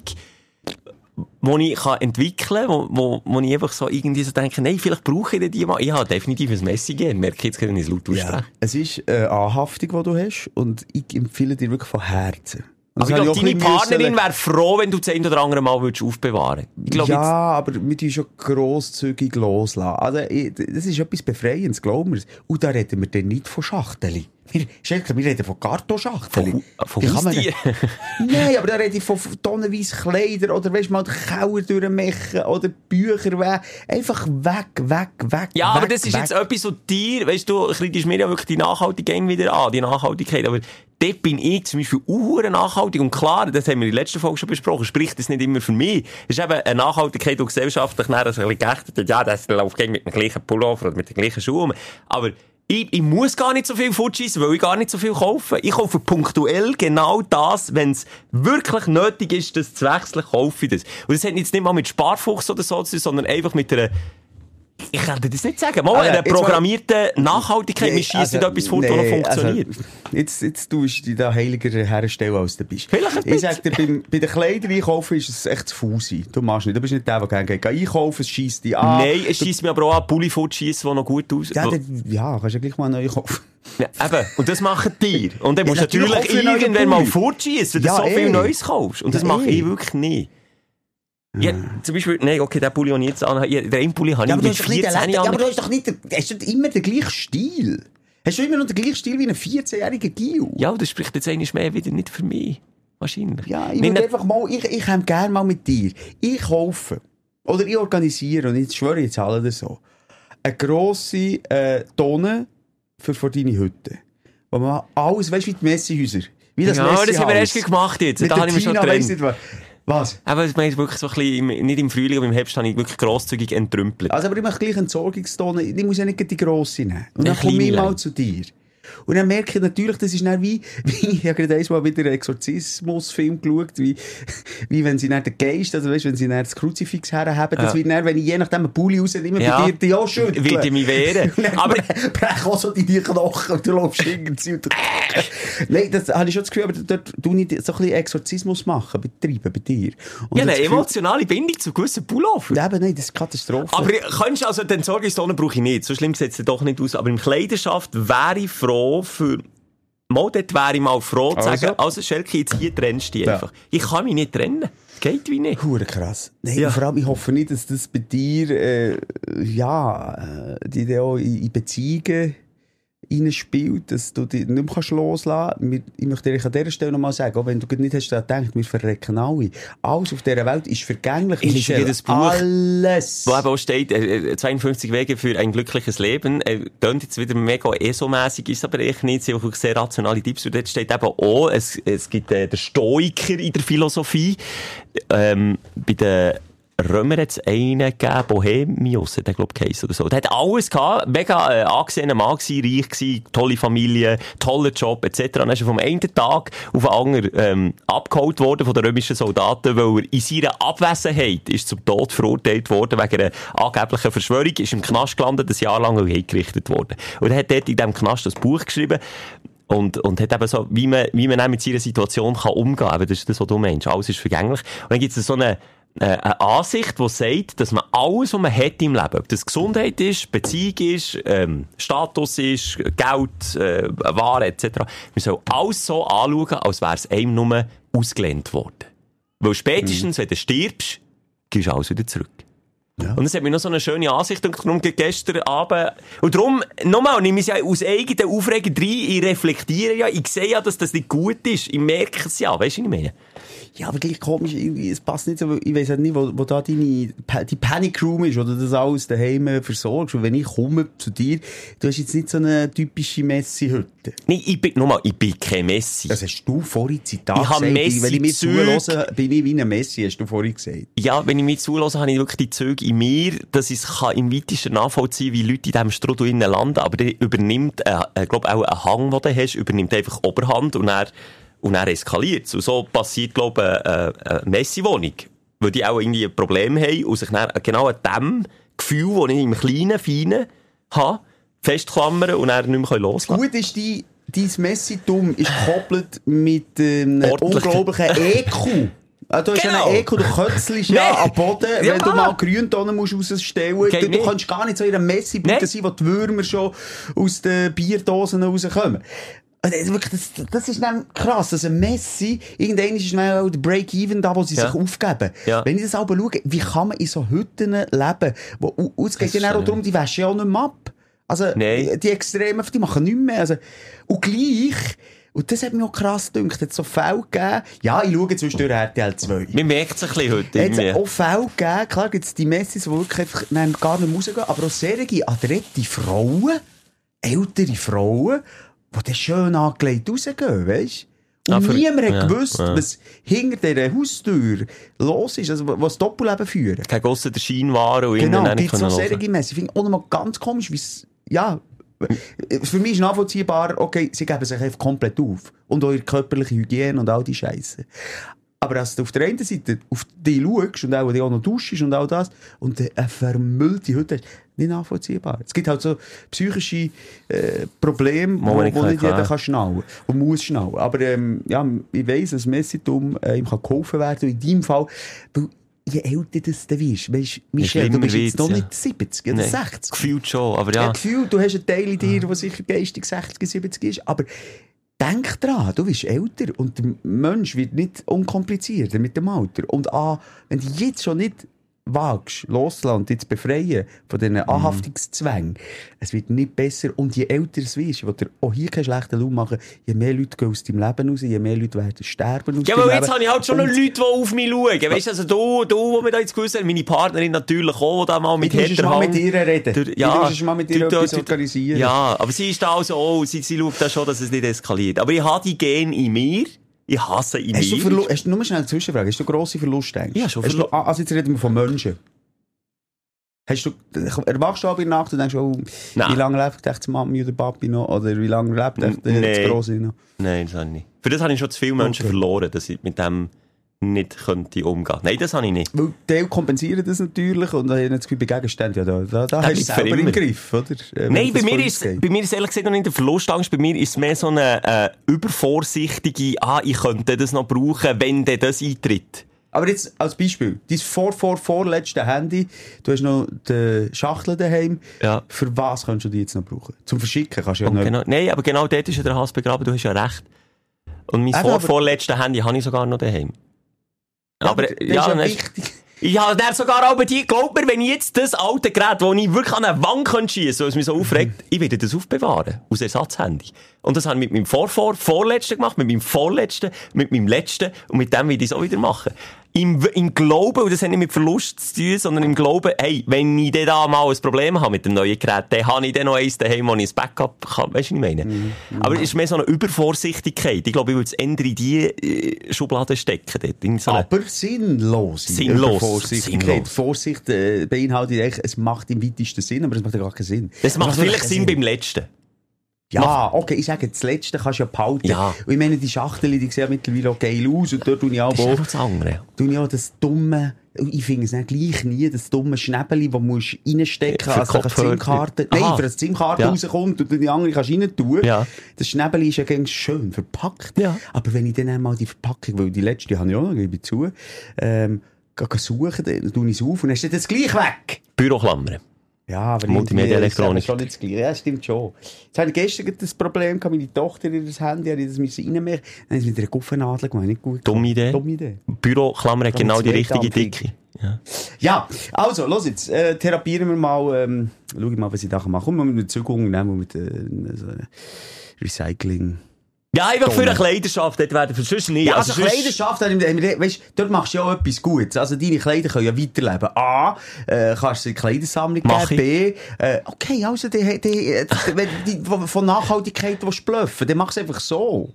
die ich kann entwickeln kann, wo, wo, wo ich einfach so irgendwie so denke, nein, vielleicht brauche ich die mal. Ich habe definitiv ein Messing, merke ich jetzt, wenn ich es laut ausspreche. Ja, es ist eine Anhaftung, die du hast und ich empfehle dir wirklich von Herzen. Und Aber das ich glaube, deine Partnerin wäre froh, wenn du das ein oder andere Mal würdest aufbewahren glaube, ja, aber wir tun schon grosszügig loslassen. Also, ich, das ist etwas Befreiendes, glaub mir. Und da reden wir dann nicht von Schachteln. Wir, Schelke, wir reden von Kartonschachteln. Von von Die. Nein, aber da rede ich von tonnenweise Kleider oder weißt du mal, Keller durchmachen oder Bücher weg. Einfach weg, weg, weg. Ja, weg, aber das ist weg. jetzt etwas, so dir, weißt du, kriegst mir ja wirklich die Nachhaltigkeit wieder an, die Nachhaltigkeit, aber dort bin ich zum Beispiel auch nachhaltig. Und klar, das haben wir in der letzten Folge schon besprochen, spricht das nicht immer für mich. Es ist eben eine Nachhaltigkeit, die gesellschaftlich nachher so ein bisschen geächtet hat. Ja, das läuft gegen mit dem gleichen Pullover oder mit den gleichen Schuhen. Aber ich, ich muss gar nicht so viel fortschießen, weil ich gar nicht so viel kaufe. Ich kaufe punktuell genau das, wenn es wirklich nötig ist, das zu wechseln, kaufe ich das. Und das hat jetzt nicht mal mit Sparfuchs oder so zu tun, sondern einfach mit einer ich dir das nicht sagen. Mal ja, eine programmierte Nachhaltigkeit. Nee, wir schießen also, nicht etwas fort, das nee, noch funktioniert. Also, jetzt, jetzt tust du dich da heiliger herstellen, als du bist. Vielleicht ich bisschen. sag dir, beim, bei den Kleidern einkaufen ist es echt zu faul sein. Du machst nicht. Du bist nicht der, der gerne geht einkaufen, es scheisst dich an. Nein, es schießt mir aber auch an, Pulli fortschießen, die noch gut aussehen. Ja, dann, ja, kannst du ja gleich mal neu kaufen. Ja, eben. Und das machen die. Und dann Ja, musst du natürlich natürlich neue irgendwann mal fortschießen, wenn Ja, du so viel eh. Neues kaufst. Und das Ja, mache eh. ich wirklich nie. Ja, zum Beispiel, nein, okay, den Pulli, den ich jetzt anhabe, ja, den einen Pulli habe ich mit 14 ja, Jahren. aber du hast doch nicht, hast du immer den gleichen Stil? Hast du immer noch den gleichen Stil wie ein 14-jähriger Gil? Ja, das spricht jetzt eigentlich mehr wieder nicht für mich. Wahrscheinlich. Ja, ich würde einfach mal, ich, ich hätte gerne mal mit dir. Ich kaufe. Oder ich organisiere, und ich schwöre jetzt alle das so. Eine grosse, äh, Tonne für, für deine Hütte. Wo man alles, weißt du, wie die Messehäuser. Wie das ja, das haben wir erst gemacht jetzt. Mit da habe ich mich schon nicht was. Aber ich meine, wirklich so ein bisschen, nicht im Frühling, aber im Herbst habe ich wirklich grosszügig entrümpelt. Also, aber ich möchte gleich Entsorgungstonne. Ich muss ja nicht die grosse nehmen. Und dann komme ich mal zu dir. Und dann merke ich natürlich, das ist dann wie, wie ich habe gerade einmal wieder einen Exorzismusfilm geschaut, wie, wie wenn sie dann den Geist, also weißt, wenn sie dann das Kruzifix herhaben, das Ja. wird dann, wenn ich je nachdem einen Pulli rausnehme, Ja. bei dir die auch schütteln. Wird ich mich wehren. Aber- bre- brech auch so deine Knochen und du läufst irgendwie und Nein, das habe ich schon das Gefühl, aber dort tu ich so ein bisschen Exorzismus machen, betreiben bei dir. Und Ja, eine das Gefühl- emotionale Bindung zu gewissen Pullover. Aber nein, das ist Katastrophe. Aber du also, den Entsorgungstonne brauche ich nicht. So schlimm sieht es doch nicht aus. Aber im Kleiderschaft wäre ich froh für, mal dort wäre ich mal froh zu Also? sagen, also Schelke, jetzt hier trennst du dich Ja. einfach. Ich kann mich nicht trennen. Das geht wie nicht. Hure krass. Nein, Ja. vor allem, ich hoffe nicht, dass das bei dir, äh, ja, äh, die auch in, in Beziehungen reinspielt, dass du dich nicht mehr loslassen kannst. Ich möchte dir an dieser Stelle nochmal sagen, auch wenn du nicht hast gedacht, wir verrecken alle. Alles auf dieser Welt ist vergänglich. Ich lese jedes Buch. Alles. Wo eben auch steht, äh, äh, 52 Wege für ein glückliches Leben. Äh, klingt jetzt wieder mega ESO-mässig, ist aber echt nicht. Sind auch sehr rationale Tipps. Und dort steht eben auch, es, es gibt äh, den Stoiker in der Philosophie. Ähm, bei den Römer es einen gegeben, Bohemius, der, glaub ich, geheissen oder so. Der hat alles gehabt, mega äh, angesehener Mann gewesen, reich gewesen, tolle Familie, toller Job, etc. Und dann ist er vom einen Tag auf den anderen ähm, abgeholt worden von den römischen Soldaten, weil er in seiner Abwesenheit ist zum Tod verurteilt worden wegen einer angeblichen Verschwörung, ist im Knast gelandet, ein Jahr lang hingerichtet worden. Und er hat dort in diesem Knast das Buch geschrieben, und, und hat eben so, wie man, wie man dann mit seiner Situation kann umgehen kann. Eben, Das ist das, was du meinst. Alles ist vergänglich. Und dann gibt es so eine, eine Ansicht, die sagt, dass man alles, was man hat im Leben, ob das Gesundheit ist, Beziehung ist, ähm, Status ist, Geld, äh, Waren etc., man soll alles so anschauen, als wäre es einem nur ausgelehnt worden. Weil spätestens, wenn du stirbst, gehst du alles wieder zurück. Und es hat mir noch so eine schöne Ansicht und darum gestern Abend. Und darum, nochmal, nehme ich es ja aus eigener Aufregung rein. Ich reflektiere ja, ich sehe ja, dass das nicht gut ist. Ich merke es ja. Weißt du, was ich meine? Ja, aber gleich komisch, irgendwie, es passt nicht so, ich weiss halt nicht, wo, wo da deine, die Panic Room ist, oder das alles daheim versorgst. Und wenn ich komme zu dir, du hast jetzt nicht so eine typische Messi-Hütte. Nee, ich bin, nochmal, ich bin kein Messi. Das hast du vorhin Zitat Ich gesagt. Messi Wenn ich mir zuhöre, bin ich wie ein Messi, hast du vorhin gesagt. Ja, wenn ich mich zulasse, habe ich wirklich die Züge in mir, dass ich es kann im weitesten nachvollziehen wie Leute in diesem Strudel innen landen, aber der übernimmt, äh, äh, glaub auch ein Hang, den du hast, übernimmt einfach Oberhand und er und er eskaliert Und so passiert, glaube ich, eine, eine Messi-Wohnung. Weil die auch irgendwie ein Problem haben und sich dann genau an dem Gefühl, das ich im Kleinen, Feinen habe, festklammern und dann nicht mehr loslassen Gut ist die, dein Messi-Dumm ist gekoppelt mit einem Ordentlich. unglaublichen EQ. Ah, Du hast Genau. einen EQ, du kötzelst ja Nee. am Boden, Ja. wenn du mal Grüntonnen musst rausstellen musst. Du, du kannst gar nicht so in einem messi Nee. sein, wo die Würmer schon aus den Bierdosen rauskommen. Und Das, ist wirklich- das, das ist dann krass, dass ein Messi, irgendwann ist dann auch der Break-Even da, wo sie Ja. sich aufgeben. Ja. Wenn ich das aber schaue, wie kann man in so Hütten leben? Wo, es geht ja auch darum, die waschen ja auch nicht mehr ab. Also, Nein. die Extremen, die machen nichts mehr. Also, und gleich, und das hat mich auch krass gedacht, hat so Fälle gegeben, ja, ich schaue zwischendurch RTL 2. Man merkt es ein bisschen heute. Hat es irgendwie. auch Fälle gegeben, klar gibt es die Messis, die wirklich einfach nein, gar nicht mehr rausgehen, aber auch sehr adrette Frauen, ältere Frauen, die dann schön angelegt rausgehen, weißt Und Ah, für- niemand hat ja, gewusst, ja. was hinter dieser Haustür los ist, also was Doppelleben führen. Gegen aussen der Scheinwaren und Genau, innen solche Messen. Ich finde auch noch mal ganz komisch, wie es, ja, für mich ist nachvollziehbar, okay, sie geben sich einfach komplett auf. Und eure körperliche Hygiene und all die Scheiße. Aber als du auf der einen Seite auf dich schaust und auch, die auch noch duschst und all das und eine vermüllte Hütte hast, nicht nachvollziehbar. Es gibt halt so psychische äh, Probleme, wo, nicht kann jeder kann schnallen und muss schnallen. Aber ähm, ja, ich weiss, dass Messitum äh, ihm kann geholfen werden und in deinem Fall, weil je älter das du wirst, weißt, Michel, du bist jetzt noch ja. nicht 70 oder Nein, 60. Gefühlt schon, aber Ja. ja. Gefühl, du hast einen Teil in dir, der sicher geistig 60, 70 ist, aber denk dran, du bist älter und der Mensch wird nicht unkomplizierter mit dem Alter. Und A, wenn du jetzt schon nicht wagst, loszulassen und dich zu befreien von diesen Anhaftungszwängen, es wird nicht besser. Und je älter es wirst, wird dir auch hier keinen schlechten Lohn machen, je mehr Leute gehen aus deinem Leben raus, je mehr Leute werden sterben aus Ja, aber Leben. jetzt habe ich halt schon noch Und- Leute, die auf mich schauen. Weißt du, also du, du, wo mir da jetzt gewusst haben, meine Partnerin natürlich auch, die da mal mit Du musst mal mit ihr reden. Der- Du ja, musst mal mit ihr du- du- etwas du- organisieren. Ja, aber sie ist da also auch, sie, sie schaut da schon, dass es nicht eskaliert. Aber ich habe die Gene in mir, ich hasse in Hast du. Verlu hast du nur schnell eine Zwischenfrage? Hast du grosse Verluste? Denkst? Ja, schon Hast du, Verlu- ah, also jetzt reden wir von Menschen. Hast du, erwachst du aber in der Nacht und denkst, oh, wie lange lebt echt die Mami oder Papi noch? Oder wie lange lebt echt Nee. das Grosse noch? Nein, das habe ich nicht. Für das habe ich schon zu viele Menschen Okay. verloren, dass ich mit dem nicht könnte umgehen. Nein, das habe ich nicht. Weil die kompensieren das natürlich und dann haben das Gefühl, bei Gegenständen, ja, da, da, da hast du selber im. Griff, oder? Äh, wenn Nein, bei mir, ist, geht. bei mir ist ehrlich gesagt noch nicht der Verlustangst. Bei mir ist es mehr so eine äh, übervorsichtige, ah, ich könnte das noch brauchen, wenn denn das eintritt. Aber jetzt als Beispiel, dein vor, vor, vorletzte Handy, du hast noch die Schachtel daheim. Ja. Für was kannst du die jetzt noch brauchen? Zum Verschicken kannst du ja Und noch... genau, nein, aber genau dort ist ja der Hass begraben, du hast ja recht. Und mein Eben, vor, aber- vorletztes Handy habe ich sogar noch daheim. Aber, das ja, ist ja wichtig. Ich habe dann sogar auch bei dir, glaub mir, wenn ich jetzt das alte Gerät, das ich wirklich an eine Wand schiessen könnte, was mich so aufregt, ich werde das aufbewahren. Aus Ersatzhandy. Und das habe ich mit meinem Vorvor, vorletzten gemacht, mit meinem vorletzten, mit meinem letzten und mit dem werde ich es auch wieder machen. Im, im Glauben, und das hat nicht mit Verlust zu tun, sondern im Glauben, hey, wenn ich dann da mal ein Problem habe mit dem neuen Gerät, dann habe ich dann noch eins daheim, wo ich ein Backup kann. Weißt du, was ich meine? Aber es ist mehr so eine Übervorsichtigkeit. Ich glaube, ich würde es eher in die äh, Schublade stecken. Dort. In so Aber sinnlos. Sinnlos. Vorsichtigkeit. Vorsicht äh, beinhaltet eigentlich, es macht im weitesten Sinn, aber es macht ja gar keinen Sinn. Das macht Es vielleicht Sinn beim letzten. Ja, okay, ich sage, das Letzte kannst du ja behalten. Ja. Und ich meine, die Schachtel, die sehen ja mittlerweile auch geil aus und dort tue ich auch, Das ist einfach das andere. tue ich auch das dumme, ich finde es nicht gleich nie, das dumme Schnäbeli, das musst du reinstecken, Für als eine. SIM-Karte, nein, für eine SIM-Karte Ja. rauskommt und du die andere kannst rein tun. Ja. Das Schnäbeli ist ja ganz schön verpackt. Ja. Aber wenn ich dann einmal die Verpackung, weil die letzte habe ich auch noch, gebe ich zu, ähm, suchen, dann tue ich es auf und dann ist das gleich weg. Büroklammern. Ja, aber Multimedia Elektronik. Ja, stimmt schon. Jetzt hatte ich gestern das Problem, gehabt, meine Tochter in das Handy, ich das müssen reinmachen. Dann ist mit einer Guffennadel gemacht, nicht gut. Dumme Idee. Dumme Idee. Büroklammern hat genau die richtige Dicke. Ja. Ja, also, los jetzt, äh, therapieren wir mal, ähm, schau mal, was ich da machen kann. Komm mal mit einer Zügung, nehmen wir mit, äh, so einer Recycling. Ja, einfach für eine Kleiderschaft, dort werden für sonst nicht. Ja, also, weisst, dort machst du ja auch etwas Gutes. Also deine Kleider können ja weiterleben. A, äh, kannst du Kleidersammlung geben. B, äh, okay, also die, die, von- Nachhaltigkeit willst du bluffen, dann mach's einfach so.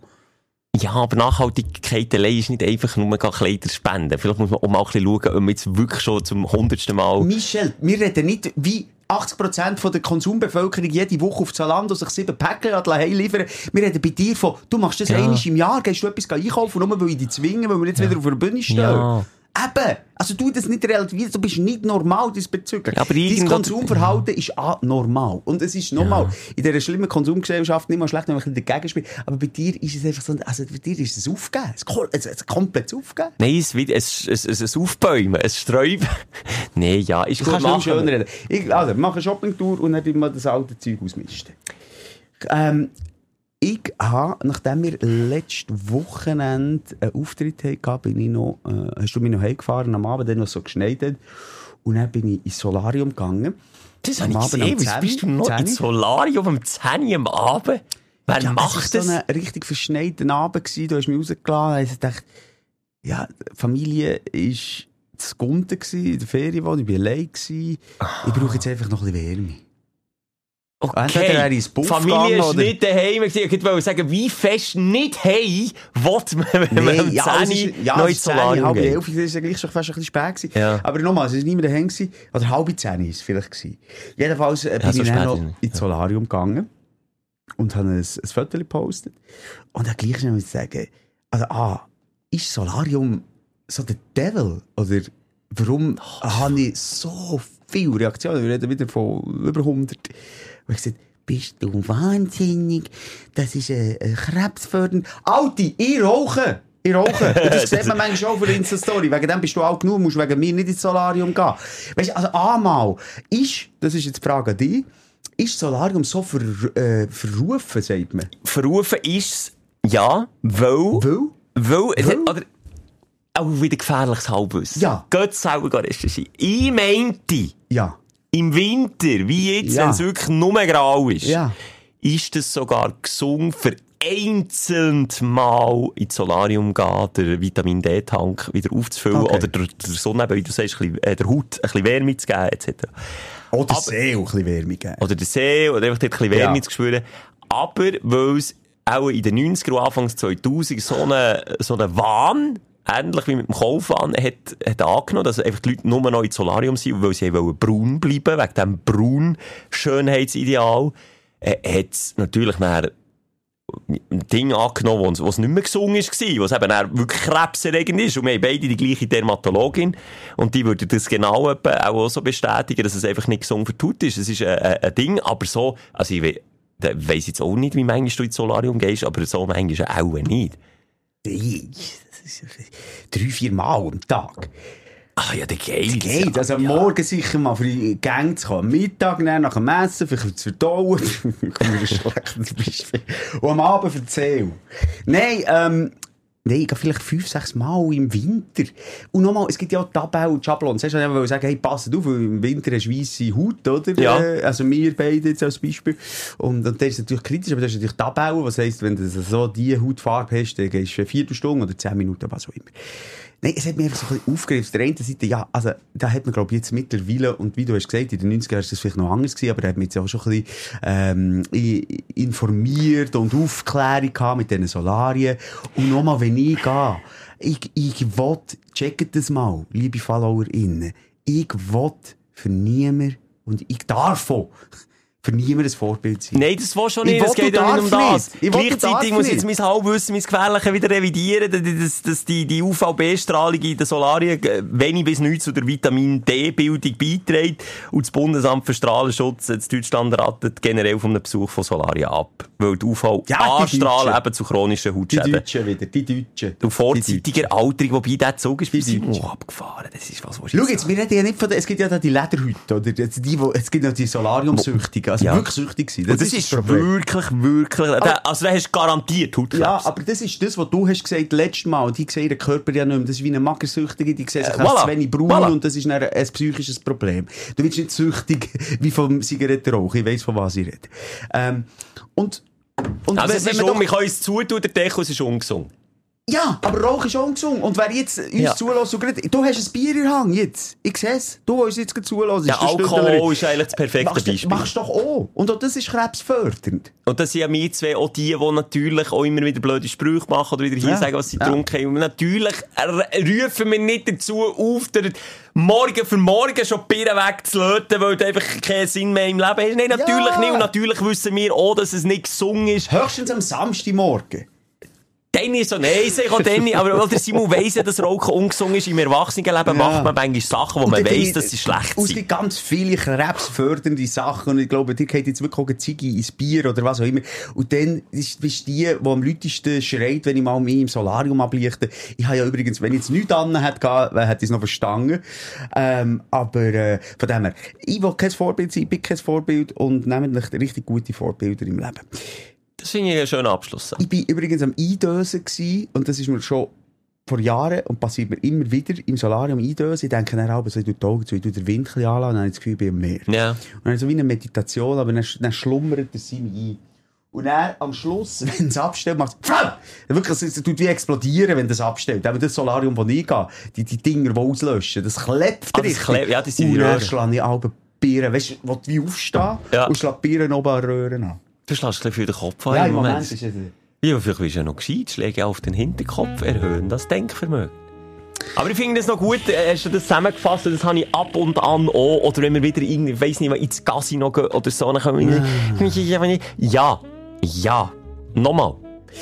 Ja, aber Nachhaltigkeit allein ist nicht einfach nur Kleider spenden. Vielleicht muss man auch mal ein bisschen schauen, ob man jetzt wirklich schon zum hundertsten Mal... Michel, wir reden nicht wie 80% von der Konsumbevölkerung jede Woche auf Zalando sich sieben Päckchen liefern. Wir reden bei dir von, du machst das Ja. einmal im Jahr, gehst du etwas einkaufen, nur weil ich dich zwinge, weil wir jetzt wieder auf der Bühne stehen. Ja. Eben! Also du das nicht relativieren, du bist nicht normal diesbezüglich. Ja, aber Dein Konsumverhalten ist anormal. Und es ist normal. In dieser schlimmen Konsumgesellschaft nicht mal schlecht, wenn man ein bisschen dagegen spielt. Aber bei dir ist es einfach so, also bei dir ist es aufgeben. Es ist es ist komplett aufgeben. Nein, es, wird- es, es, es, es Aufbäumen, es Sträuben. Nein, ja, ist Du gut kannst schöner reden. Ich, also, mach eine Shoppingtour und dann wir das alte Zeug ausmisten. Ähm, ich habe, nachdem wir letztes Wochenende einen Auftritt hatten, bin ich noch, äh, hast du mich noch heimgefahren am Abend, dann noch so geschneit. Und dann bin ich ins Solarium gegangen. Das Am habe ich gesehen. am bist du 10? noch 10? ins Solarium am 10 Uhr am Abend? Wer Ja, macht es das? war so ein richtig verschneiter Abend, gewesen. du hast mich rausgelassen. Ich dachte, ja, die Familie war zu Gunten in der Ferienwohnung, ich war allein. gewesen. Ich brauche jetzt einfach noch ein bisschen Wärme. Entweder Buff Familie gegangen ist oder- nicht daheim. Ich wollte sagen, wie fest nicht heim will man, wenn man um ja, es 10 ist, ja, noch es ins ist 10, Solarium halb geht. elf, das ist ja gleich schon fast ein bisschen spät gewesen. Ja. Aber nochmal, es ist nicht mehr daheim gewesen, oder halb zehn ist es vielleicht gewesen. Jedenfalls bin so ich dann noch ins Solarium gegangen und habe ein, ein Foto gepostet. Und dann gleich schnell zu sagen, also, ah, ist Solarium so der Devil? Oder warum habe ich so viele Reaktionen? Wir reden wieder von über 100. Und ich gesagt, bist du wahnsinnig? Das ist ein, ein krebsfördernd. Alte, ich rauche! Ich rauche. Und das sieht man manchmal auch für Insta-Story. Wegen dem bist du alt genug, musst wegen mir nicht ins Solarium gehen. Weißt du, also einmal, ist, das ist jetzt die Frage an dich, ist Solarium so ver, äh, verrufen, sagt man? Verrufen ist es, ja, weil, Weil? weil, Weil? oder, auch wieder gefährliches Halbwissen. Ja. Geht selber recherchieren. Ich meinte, Ja. Im Winter, wie jetzt, Ja. wenn es wirklich nur grau ist, Ja. ist es sogar gesund, vereinzelt mal ins Solarium gehen, den Vitamin D-Tank wieder aufzufüllen Okay. oder der, der Sonne, wie du sagst, bisschen, äh, der Haut ein bisschen Wärme zu geben, etc. Oder Aber- See auch ein bisschen Wärme geben. Oder der See, oder einfach dort ein bisschen Wärme Ja. zu spüren. Aber, weil es auch in den 90er und Anfangs 2000 so einen, so Wahn, ähnlich wie mit dem Kaufwahn, hat, hat angenommen, dass einfach die Leute nur noch ins Solarium sind, weil sie wollen braun bleiben, wegen diesem braun Schönheitsideal, äh, hat es natürlich dann ein Ding angenommen, was nicht mehr gesungen war, was eben wirklich krebserregend ist. Und wir haben beide die gleiche Dermatologin. Und die würde das genau auch so bestätigen, dass es einfach nicht gesungen Haut ist. Es ist ein, ein, Ding, aber so, also ich we weiss jetzt auch nicht, wie manchmal du ins Solarium gehst, aber so manchmal auch nicht. Drei, vier Mal am Tag. Ah ja, der geht. Geht. Also am Morgen sicher mal für die Gang zu kommen. Am Mittag, dann nach dem Essen, vielleicht zu verdauen. Kommt mir ein schlechtes Beispiel. Und am Abend erzählen. Nein, ähm, Nein, ich gehe vielleicht fünf, sechs Mal im Winter. Und nochmal, es gibt ja auch Tabellen und Schablons. Hast du ja sagen, hey, passt auf, im Winter hast du weisse Haut, oder? Ja. Äh, Also wir beide jetzt als Beispiel. Und, und das ist natürlich kritisch, aber das ist natürlich Tabellen, was heisst, wenn du so diese Hautfarbe hast, dann gehst du eine Viertelstunde oder zehn Minuten, was auch immer. Nein, es hat mich einfach so ein bisschen aufgeregt. Auf der einen Seite, ja, also, da hat man, glaube ich, jetzt mittlerweile, und wie du hast gesagt, in den 90ern war das vielleicht noch anders gewesen, aber da hat man jetzt auch schon ein bisschen, ähm, informiert und Aufklärung gehabt mit diesen Solarien. Und nochmal, wenn ich gehe, ich, ich will, checkt das mal, liebe FollowerInnen, ich will für niemand, und ich darf auch, für niemand ein Vorbild sein. Nein, das war schon Ich nicht. Es geht du ja nicht um das. nicht. Du Gleichzeitig muss ich jetzt mein Halbwissen, mein Gefährliche wieder revidieren, dass- dass, die, die UVB-Strahlung in den Solarien äh, wenig bis nichts zu der Vitamin D-Bildung beiträgt. Und das Bundesamt für Strahlenschutz in Deutschland ratet generell von einem Besuch von Solarien ab. Weil die Ja, die UV-A-Strahlen Deutschen. eben zu chronischen Die Hautschäden. Deutschen wieder, die Deutschen. Und vorzeitiger Alterung, wobei der Zug ist Die bis oh, abgefahren. Das ist was, was Schau jetzt, wir reden ja nicht von den, es gibt ja da die Lederhüte, oder? Die, wo, es gibt ja die Solariumsüchtigen, also Ja. wirklich süchtig sind. Und das, ist wirklich, wirklich, da, also da hast du garantiert Hautkrebs. Ja, aber das ist das, was du hast gesagt letztes Mal. Die sehen ihren Körper ja nicht mehr. Das ist wie eine Magersüchtige, die sehen sich Äh, voilà. zu wenig braun Voilà. und das ist dann ein psychisches Problem. Du bist nicht süchtig wie vom Zigarettenrauchen. Ich weiss, von was ich rede. Ähm, und, und Also wenn- es wenn ist man um, doch- ich kann uns zutun, der Deckel, es ist ungesund. Ja, aber Rauch ist auch ungesund. Und wer jetzt uns Ja. zulässt, du hast ein Bier in Hand jetzt. Ich seh's. Du, der uns jetzt zulässt. Das Alkohol ist eigentlich das perfekte machst, Beispiel. Machst doch auch. Und auch das ist krebsfördernd. Und das sind ja wir zwei auch die, die natürlich auch immer wieder blöde Sprüche machen oder wieder hier Ja. sagen, was sie Ja. getrunken haben. Und natürlich rufen wir nicht dazu auf, der morgen für morgen schon die Birne wegzulöten, weil du einfach keinen Sinn mehr im Leben hast. Nein, natürlich Ja. nicht. Und natürlich wissen wir auch, dass es nicht gesungen ist. Höchstens am Samstagmorgen. Dann ist so, nein, ich auch dann, aber weil der Simon weiss ja, dass Rauchen ungesungen ist. Im Erwachsenenleben macht man manchmal Sachen, wo man weiss, dass sie schlecht Und es sind. gibt ganz viele krebsfördernde Sachen. Und ich glaube, dir geht jetzt wirklich auch eine Ziege ins Bier oder was auch immer. Und dann ist, bist du die, die am lautesten schreit, wenn ich mal mich im Solarium ablichte. Ich habe ja übrigens, wenn ich jetzt nichts an hätte, hätte ich es noch verstanden. Ähm, aber äh, von dem her, ich will kein Vorbild sein, ich bin kein Vorbild und nämlich richtig gute Vorbilder im Leben. Das finde ich einen schönen Abschluss. Ich bin übrigens am Eindösen gsi und das ist mir schon vor Jahren und passiert mir immer wieder im Solarium Eindösen. Ich denke dann auch, so, ich tue die Augen zu, ich tue den Winkel anlassen und dann habe ich das Gefühl, ich bin am Meer. Ja. Und dann so wie eine Meditation, aber dann, dann schlummert er sie mir ein. Und dann am Schluss, wenn es abstellt, macht es! Wirklich, es tut wie explodieren, wenn das abstellt. Aber das Solarium, wo ich gehe, die, die Dinger, die auslöschen, das klebt Ah, richtig. klebt- ja, die sind Und dann schlage ich alle Bieren, weißt du, wie aufstehen Ja. und schlägt Bieren oben an Röhren an. Du schlägst für den Kopf an Ja, im Moment. Moment ist es... Ja, vielleicht bist du ja noch gescheit. Schläge auf den Hinterkopf erhöhen, das Denkvermögen. Aber ich finde das noch gut, äh, hast du das zusammengefasst, das habe ich ab und an auch, oder wenn wir wieder irgendwie, ich weiss nicht, mal ins Casino gehen oder so, dann können wir, ja, ja, nochmal.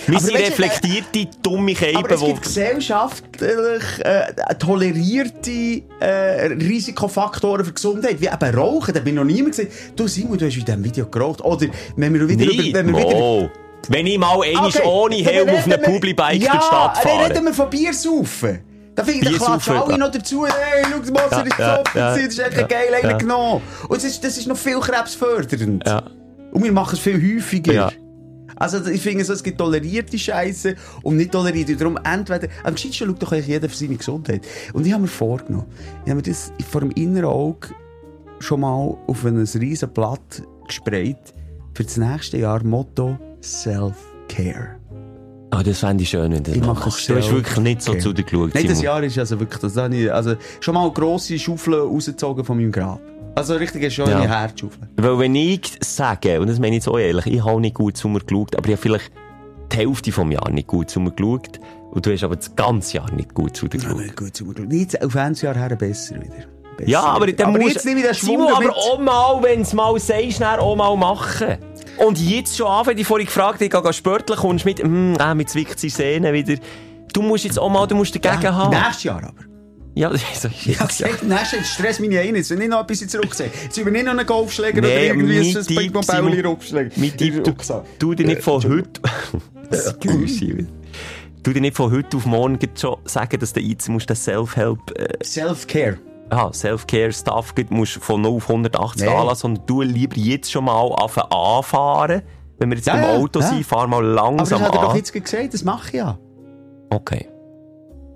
Wir sind reflektierte, dumme Käben, Aber es gibt gesellschaftlich äh, tolerierte äh, Risikofaktoren für Gesundheit, wie eben Rauchen. Da bin ich noch niemand gesehen. Du Simon, du hast in diesem Video geraucht. Oder wenn wir wieder... Über, wenn wir wieder Mo. Wenn ich mal einmal Okay, ohne Helm auf einem Publibike ja, durch die Stadt fahre. reden wir von Biersaufen. Da finde ich, da klatschen alle ja. noch dazu. Hey, schau mal, Ja, ja, ist ja, gesoffen, ja, das ist echt ja, geil, ja. genommen. Und das ist, das ist noch viel krebsfördernd. Ja. Und wir machen es viel häufiger. Also ich finde so, es gibt tolerierte Scheiße und nicht tolerierte. Darum entweder, am gescheitsten schaut doch eigentlich jeder für seine Gesundheit. Und ich habe mir vorgenommen, ich habe mir das vor dem inneren Auge schon mal auf ein riesen Blatt gesprayt für das nächste Jahr Motto Self-Care. Ah, das fände ich schön, wenn du das Ich mache machst. Du hast wirklich nicht so Okay. zu dir geschaut, Nein, das. Jahr ist also wirklich, das habe ich, also schon mal grosse Schaufeln rausgezogen von meinem Grab. Also richtig eine schöne Ja. Herzschaufel. Weil wenn ich sage, und das meine ich so ehrlich, ich habe nicht gut mir geschaut, aber ich habe vielleicht die Hälfte vom Jahr nicht gut mir geschaut und du hast aber das ganze Jahr nicht gut zu dir geschaut. gut, zum Glück. Nicht auf ein Jahr her besser wieder. Besser Ja, aber dann aber musst jetzt Schwung Simon, aber auch mal, wenn es mal sagst, dann auch mal machen. Und jetzt schon an, wenn ich vorhin gefragt habe, ich gehe sportlich, kommst du mit, hm, ah, mit zwickt sie Sehnen wieder. Du musst jetzt auch mal, du musst dagegen ja, haben. Nächstes Jahr aber. Ja, das ist. Ich habe gesagt, nächstes Jahr stress meine ein. Jetzt will nicht noch etwas zurücksehen. Jetzt will ich nicht noch einen Golfschläger Nee, oder irgendwie ein Tipp, Ping-Pong-Bäuli Simon, Ruckschläger. Mein Tipp, du, tu dir nicht von heute... Das Geräusch, Simon. Tu dir nicht von heute auf morgen schon sagen, dass du jetzt musst den Self-Help, äh, Self-Care. ah, Self-Care-Stuff musst von 0 auf 180 Nee. anlassen, sondern du lieber jetzt schon mal anfangen anfahren. Wenn wir jetzt Ja, ja, Auto ja. sind, fahr mal Aber das langsam hat er doch an. jetzt gesagt, das mache ich ja. Okay.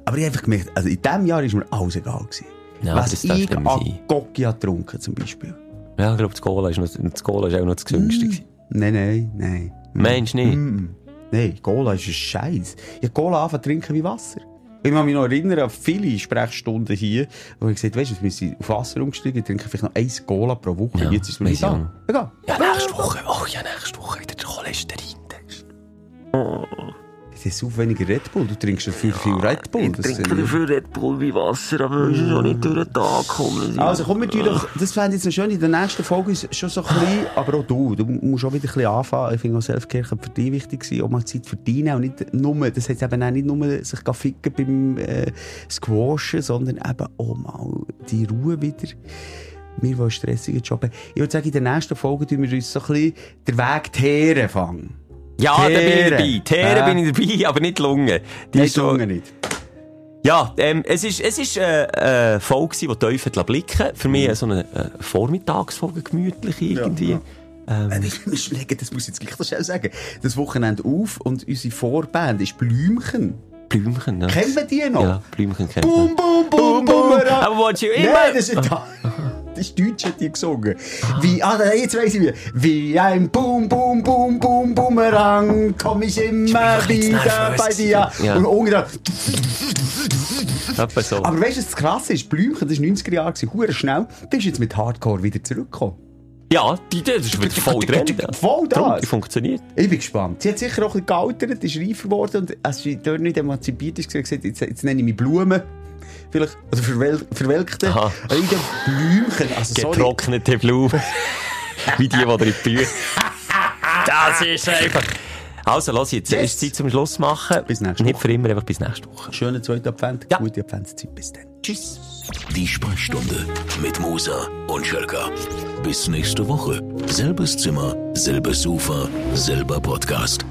Aber ich habe einfach gemerkt, also in diesem Jahr war mir alles egal. Gewesen. Ja, Was das ich an habe getrunken zum Beispiel. Ja, ich glaube, das Cola ist, noch, das Cola ist auch noch das günstigste. Nein, nein, nein. Meinst du nicht? Mm. Nein, Cola ist ein Scheiß. Ich habe Cola angefangen zu trinken wie Wasser. Ich kann mich noch erinnern an viele Sprechstunden hier, wo ich gesagt habe, weißt du, wir sind auf Wasser umgestiegen, ich trinke vielleicht noch eins Cola pro Woche. Ja, Jetzt ist es mir nicht ich an. Egal. Ja, nächste Woche. Oh ja, nächste Woche wieder der Cholesterin-Test. Das ist so weniger Red Bull. Du trinkst schon viel, viel Red Bull. Das sind- viel Red Bull wie Wasser, aber es ist auch nicht durch den Tag gekommen. Also komm, wir doch, das fände ich jetzt noch schön, in der nächsten Folge ist schon so ein bisschen, aber auch du, du musst auch wieder ein bisschen anfangen. Ich finde auch Selfcare für dich wichtig sein, auch mal Zeit verdienen und nicht nur, das heißt eben auch nicht nur sich ficken beim äh, Squashen, sondern eben auch mal die Ruhe wieder. Wir, einen stressigen Job. Ich würde sagen, in der nächsten Folge tun wir uns so ein bisschen den Weg Teeren fangen. Ja, da bin ich dabei. Teeren Ja. bin ich dabei, aber nicht die Lunge. Die Nein, ist Lunge nicht. Ja, ähm, es ist, es ist äh, eine Folge, die hat blicken Für mich so eine äh, Vormittagsfolge, gemütlich irgendwie. Ähm. Wir schlägen, das muss ich jetzt gleich noch schnell sagen, das Wochenende auf und unsere Vorband ist Blümchen. Blümchen, ja. Kennen wir die noch? Ja, Blümchen kennt Boom, man. boom, boom, boom. Aber willst du immer... Nein, das ist ist Deutsch, hat die gesungen. Wie, ah, jetzt weiss ich wie. Wie ein Boom, Boom, Boom, Boom, Boomerang, komm ich immer wieder bei dir. Ja. Und. Etwa so. Aber weißt du, was das krasse ist? Blümchen, das war 90er Jahre, hure schnell. Der ist jetzt mit Hardcore wieder zurückgekommen. ja, die, das ist wieder voll drin. Voll da. Darum, die funktioniert. Ich bin gespannt. Sie hat sicher auch ein bisschen gealtert, ist reifer geworden und als sie dort nicht emanzipiert ist, hat sie gesagt, jetzt, jetzt nenne ich mich Blumen. Vielleicht, also verwel verwelkte. Aha. Denke, Blümchen, also. Getrocknete Blumen. Wie die, die in die Bücher... Das ist einfach... Also, los jetzt. Yes. Ist Zeit zum Schluss machen. Bis nächste Nicht Woche. für immer, einfach bis nächste Woche. Schönen zweiten Advent, Ja. gute Adventszeit. Bis dann. Tschüss. Die Sprechstunde mit Musa und Schelka. Bis nächste Woche. Selbes Zimmer, selbes Sofa, selber Podcast.